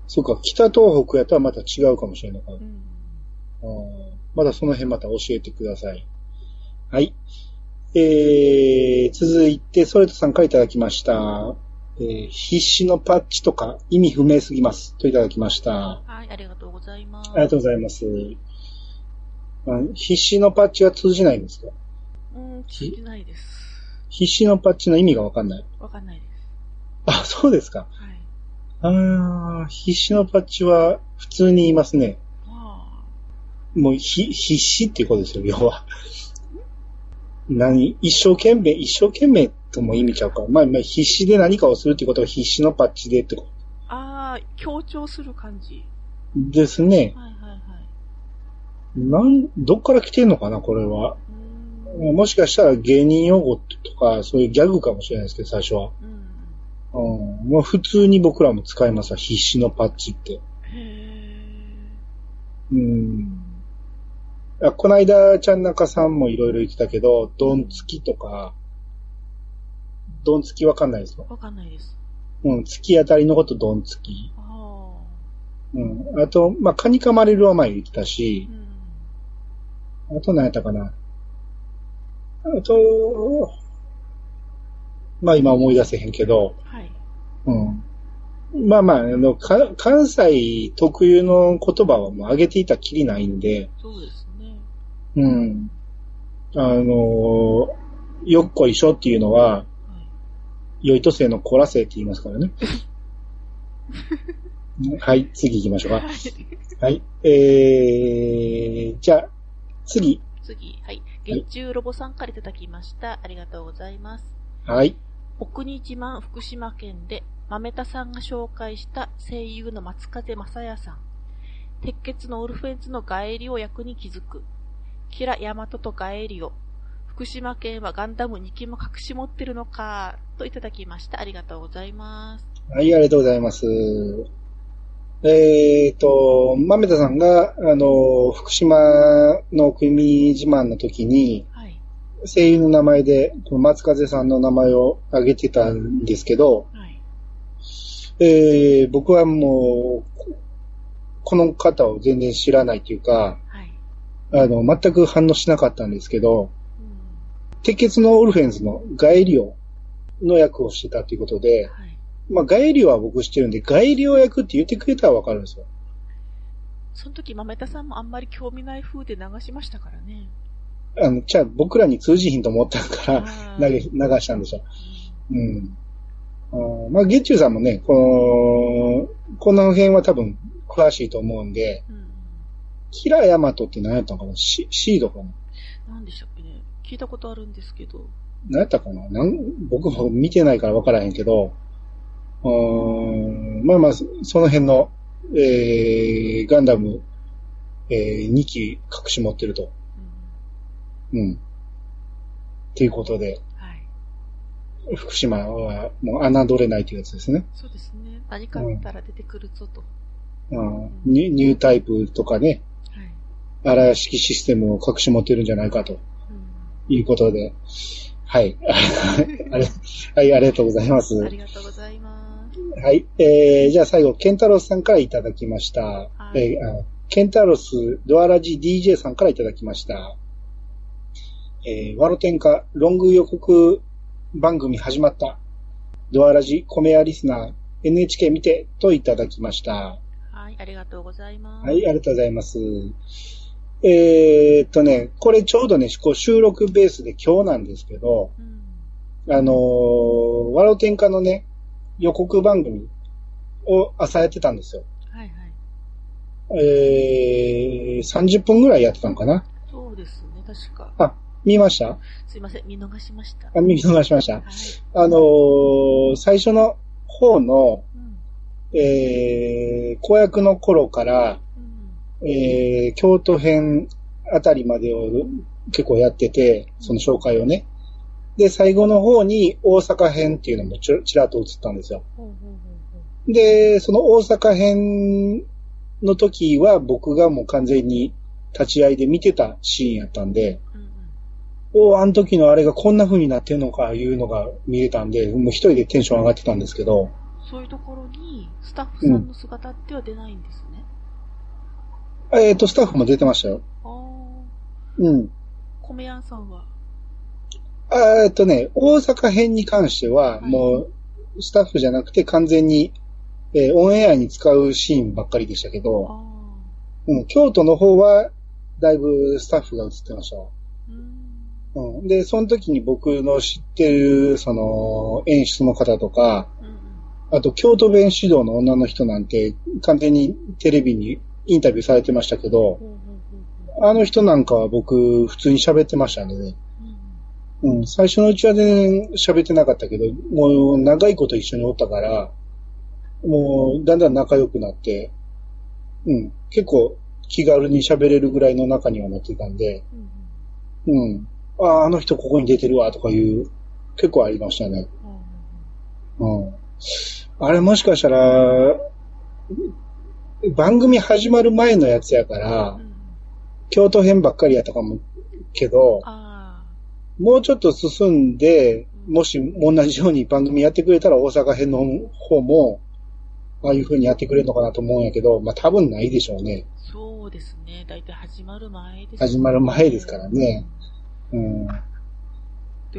そうか、北東北やったらまた違うかもしれないから。うんあーまだその辺また教えてください。はい。えー、続いて、ソレトさんからいただきました。えー必死のパッチとか意味不明すぎます。といただきました。はい、ありがとうございます。ありがとうございます。あ必死のパッチは通じないんですか？うん、通じないです。必死のパッチの意味がわかんない。わかんないです。あ、そうですか。はい。あー必死のパッチは普通に言いますね。あもうひ必死っていうことですよ、要は。何一生懸命、一生懸命とも意味ちゃうか。まあ、まあ、必死で何かをするってことが必死のパッチでってこあ。ああ、強調する感じ。とですね。はいはいはい。なん、どっから来てんのかな、これは。もしかしたら芸人用語とか、そういうギャグかもしれないですけど、最初は。うん。うん。もう普通に僕らも使いますわ、必死のパッチって。へえ。うん。あこの間、ちゃんなかさんもいろいろ言ってたけど、ドンつきとか、ドンつきわかんないですか？わかんないです。うん、突き当たりのことドンつき。あうん。あと、まあ、カニ噛まれるは前言ってたあ。しう、ん。あと何やったかな。あと、まあ今思い出せへんけど、はい。うん。まあまあ、あの、か関西特有の言葉はもう上げていたきりないんで、そうですね。うん。あの、よっこいしょっていうのは、はい。良いとせのこらせって言いますからね。はい、次行きましょうか。はい。はい。えー、じゃあ、次。次、はい。月中ロボさんからいただきました。ありがとうございます。はい。奥に自慢福島県で、豆田さんが紹介した声優の松風正也さん。鉄血のオルフェンズのガエリオ役に気づく。キラヤマトとガエリオ。福島県はガンダム2機も隠し持ってるのか、といただきました。ありがとうございます。はい、ありがとうございます。えっ、と、豆田さんが、あの、福島の国自慢の時に、はい。声優の名前で、松風さんの名前を挙げてたんですけど、はい。えー僕はもう、この方を全然知らないというか、はい。あの、全く反応しなかったんですけど、うん。鉄血のオルフェンズのガエリオの役をしてたということで、はい。まあ、ガエリオは僕知ってるんで、ガエリオ役って言ってくれたらわかるんですよ。その時、豆田さんもあんまり興味ない風で流しましたからね。あの、じゃあ僕らに通じひんと思ったからあー投げ、流したんでしょ。うん。あーまあ、月中さんもね、この、この辺は多分詳しいと思うんで、うん。うん。キラヤマトって何やったのかな？シシードかな？なんでしたっけね？聞いたことあるんですけど。何やったかな？なん僕も見てないから分からへんけど、うーんまあまあ、そその辺の、えー、ガンダム、えー、2機隠し持ってると。うん。うん。っていうことで、はい。福島はもう侮れないというやつですね。そうですね。何かあったら出てくるぞと。うん、ニュニュータイプとかね、はい。荒屋式システムを隠し持ってるんじゃないかとうん。いうことで、はい。あれはい、ありがとうございます。ありがとうございます。はい。えー、じゃあ最後、ケンタロスさんからいただきました。はいえーあケンタロスドアラジ DJ さんからいただきました。えー、ワロテンカロング予告番組始まった。ドアラジコメアリスナー NHK 見てといただきました。はい、ありがとうございます。はい、ありがとうございます。えーっとね、これちょうどね、こう収録ベースで今日なんですけど、うん。あのー、ワロテンカのね、予告番組を朝やってたんですよ。はいはい。えー、30分ぐらいやってたのかな？そうですね、確か。あ、見ました？すいません、見逃しました。あ、見逃しましたはい。。あのー、最初の方の、うん。えー、公約の頃から、うん。えー、京都編あたりまでを結構やってて、その紹介をね。で、最後の方に大阪編っていうのもちらっと映ったんですよ。で、その大阪編の時は僕がもう完全に立ち会いで見てたシーンやったんで、おお、あの時のあれがこんな風になってんのかいうのが見れたんで、もう一人でテンション上がってたんですけど、そういうところに、スタッフさんの姿っては出ないんですね。えっ、と、スタッフも出てましたよ。うん。米屋さんは？あえっとね、大阪編に関しては、はいもう、スタッフじゃなくて完全に、えーオンエアに使うシーンばっかりでしたけあど、あ。うん、京都の方は、だいぶスタッフが映ってましたわ。うん。うん。で、その時に僕の知ってる、その、演出の方とか。あと、京都弁指導の女の人なんて、完全にテレビにインタビューされてましたけど、あの人なんかは僕、普通に喋ってましたね。うん。最初のうちは全然喋ってなかったけど、もう長いこと一緒におったから、もうだんだん仲良くなって、うん、結構気軽に喋れるぐらいの中にはなってたんで、うん。ああ、の人ここに出てるわとかいう、結構ありましたね。うん。あれもしかしたら、番組始まる前のやつやからう、んうん。京都編ばっかりやったかも、けど、あもうちょっと進んで、もし同じように番組やってくれたら大阪編の方も、ああいう風にやってくれるのかなと思うんやけど、まあ多分ないでしょうね。あ。そうですね。だいたい始まる前です、始まる前ですからね。うん。で、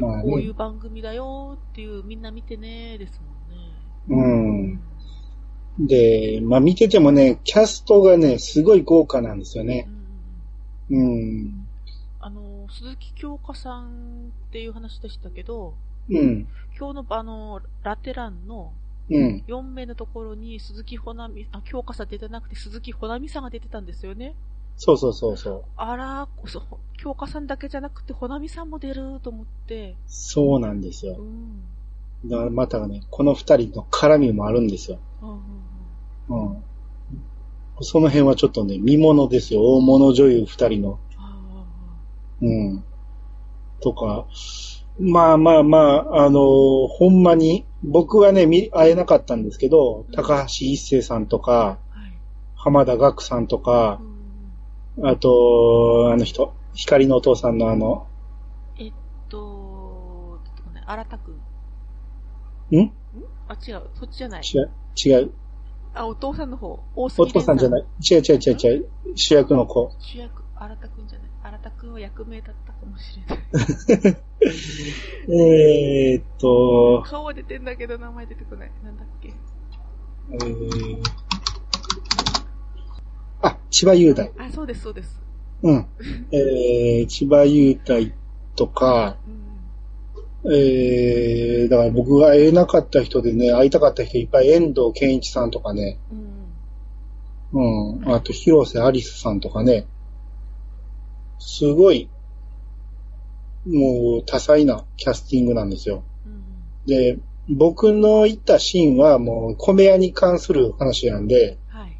まあねこういう番組だよっていう、みんな見てねですもんね。うん。で、まあ見ててもね、キャストがね、すごい豪華なんですよねう。んうん。あの、鈴木京香さんっていう話でしたけど、うん。今日のあの、ラテランのうん。4名のところに鈴木ほなみ、あ、京香さん出てなくて鈴木ほなみさんが出てたんですよね。そうそうそうそう。あら、そう、京香さんだけじゃなくて、ほなみさんも出ると思って。そうなんですよう。ん。だからまたね、この二人の絡みもあるんですよ。うんうんうん。うん。その辺はちょっとね、見物ですよ。大物女優二人の。あうん。とか、まあまあまあ、あのーほんまに、僕はね、見、会えなかったんですけど、高橋一生さんとか、あ、はい。浜田岳さんとかう、んあと、あの人、光のお父さんのあの、えっと、新田くん。ん？ん？あ、違う。そっちじゃない。違う、違う。あ、お父さんの方。大杉お父さんじゃない。違う違う違う違う。主役の子。主役、新田くんじゃない。新田くんは役名だったかもしれない。えーっと、顔は出てんだけど名前出てこない。なんだっけ。えー、あ、千葉雄大。あ、そうです、そうです。うん。えー、千葉雄大とか、うん。えー、だから僕が会えなかった人でね、会いたかった人いっぱい、遠藤健一さんとかね、うん。うん、あと広瀬アリスさんとかね、すごい、もう多彩なキャスティングなんですよ。うん。で、僕の行ったシーンはもう米屋に関する話なんで、はい。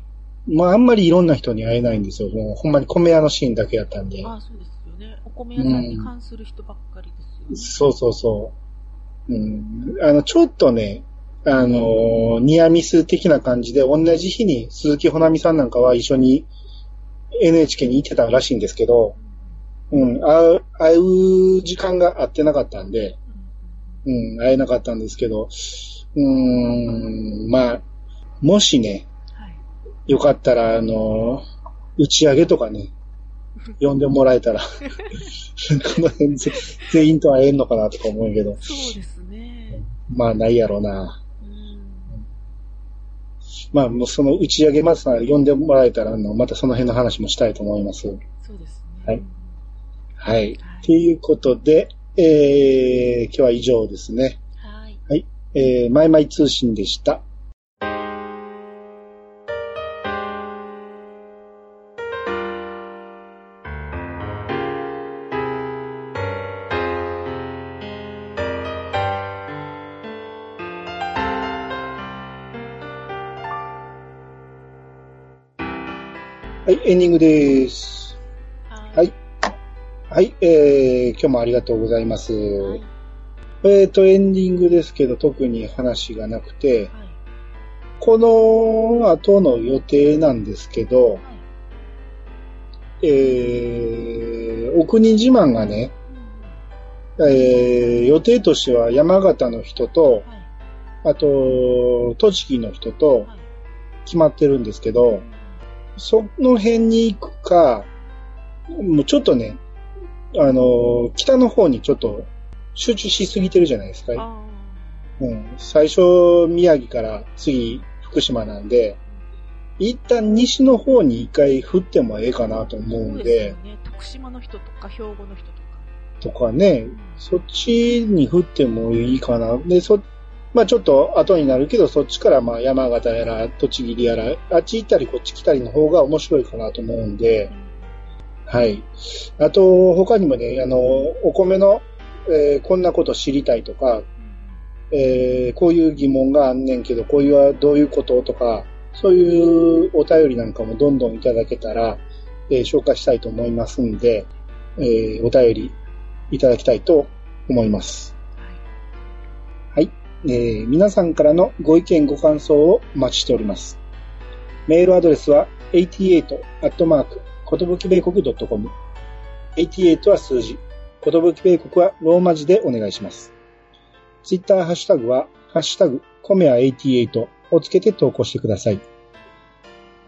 まああんまりいろんな人に会えないんですよ。もうほんまに米屋のシーンだけやったんで。あ、そうですよね。お米屋さんに関する人ばっかりです。そうそうそう。うん。あの、ちょっとね、あの、ニアミス的な感じで、同じ日に鈴木ほなみさんなんかは一緒に NHK に行ってたらしいんですけど、うん、会う、会う時間が合ってなかったんで、うん会えなかったんですけど、うーん、まあ、もしね、はい。よかったら、あの、打ち上げとかね、呼んでもらえたら、この辺ぜ全員と会えんのかなとか思うけど、そうですね。まあないやろうな。うん。まあもうその打ち上げまさ呼んでもらえたら、あの、またその辺の話もしたいと思います。そうですね。はいはい。はいということで、えー、今日は以上ですね。はい。はい。えー、マイマイ通信でした。はい、エンディングです。ははい。はい、えー、今日もありがとうございます。はい。えーと、エンディングですけど、特に話がなくて、はい。この後の予定なんですけど、はい。えー、お国自慢がね、うんえー、予定としては山形の人と、はい。あと、栃木の人とはい。決まってるんですけど、その辺に行くか、もうちょっとね、あの、北の方にちょっと集中しすぎてるじゃないですか。あうん、最初、宮城から次、福島なんで、一旦西の方に一回振ってもええかなとあ。思うんそうで、でね。徳島の人とか、兵庫の人とか。とかね、そっちに振ってもいいかな。で、そ、まあちょっと後になるけど、そっちからまあ山形やら、栃木やら、あっち行ったりこっち来たりの方が面白いかなと思うんで、はい。あと、他にもね、あの、お米の、えーこんなこと知りたいとか、えーこういう疑問があんねんけど、こういうはどういうこととか、そういうお便りなんかもどんどんいただけたら、えー紹介したいと思いますんで、えーお便りいただきたいと思います。えー皆さんからのご意見ご感想をお待ちしております。メールアドレスは88アットマーク、ことぶき米国 .com。88は数字、ことぶき米国はローマ字でお願いします。ツイッターハッシュタグは、ハッシュタグ、コメア88をつけて投稿してください。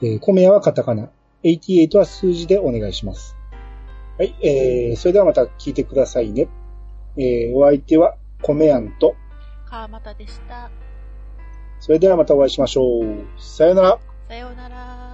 え、コメアはカタカナ、88は数字でお願いします。はい、えー、それではまた聞いてくださいね。えー、お相手は、コメアンと、川又でした。それではまたお会いしましょう。さよなら。さようなら。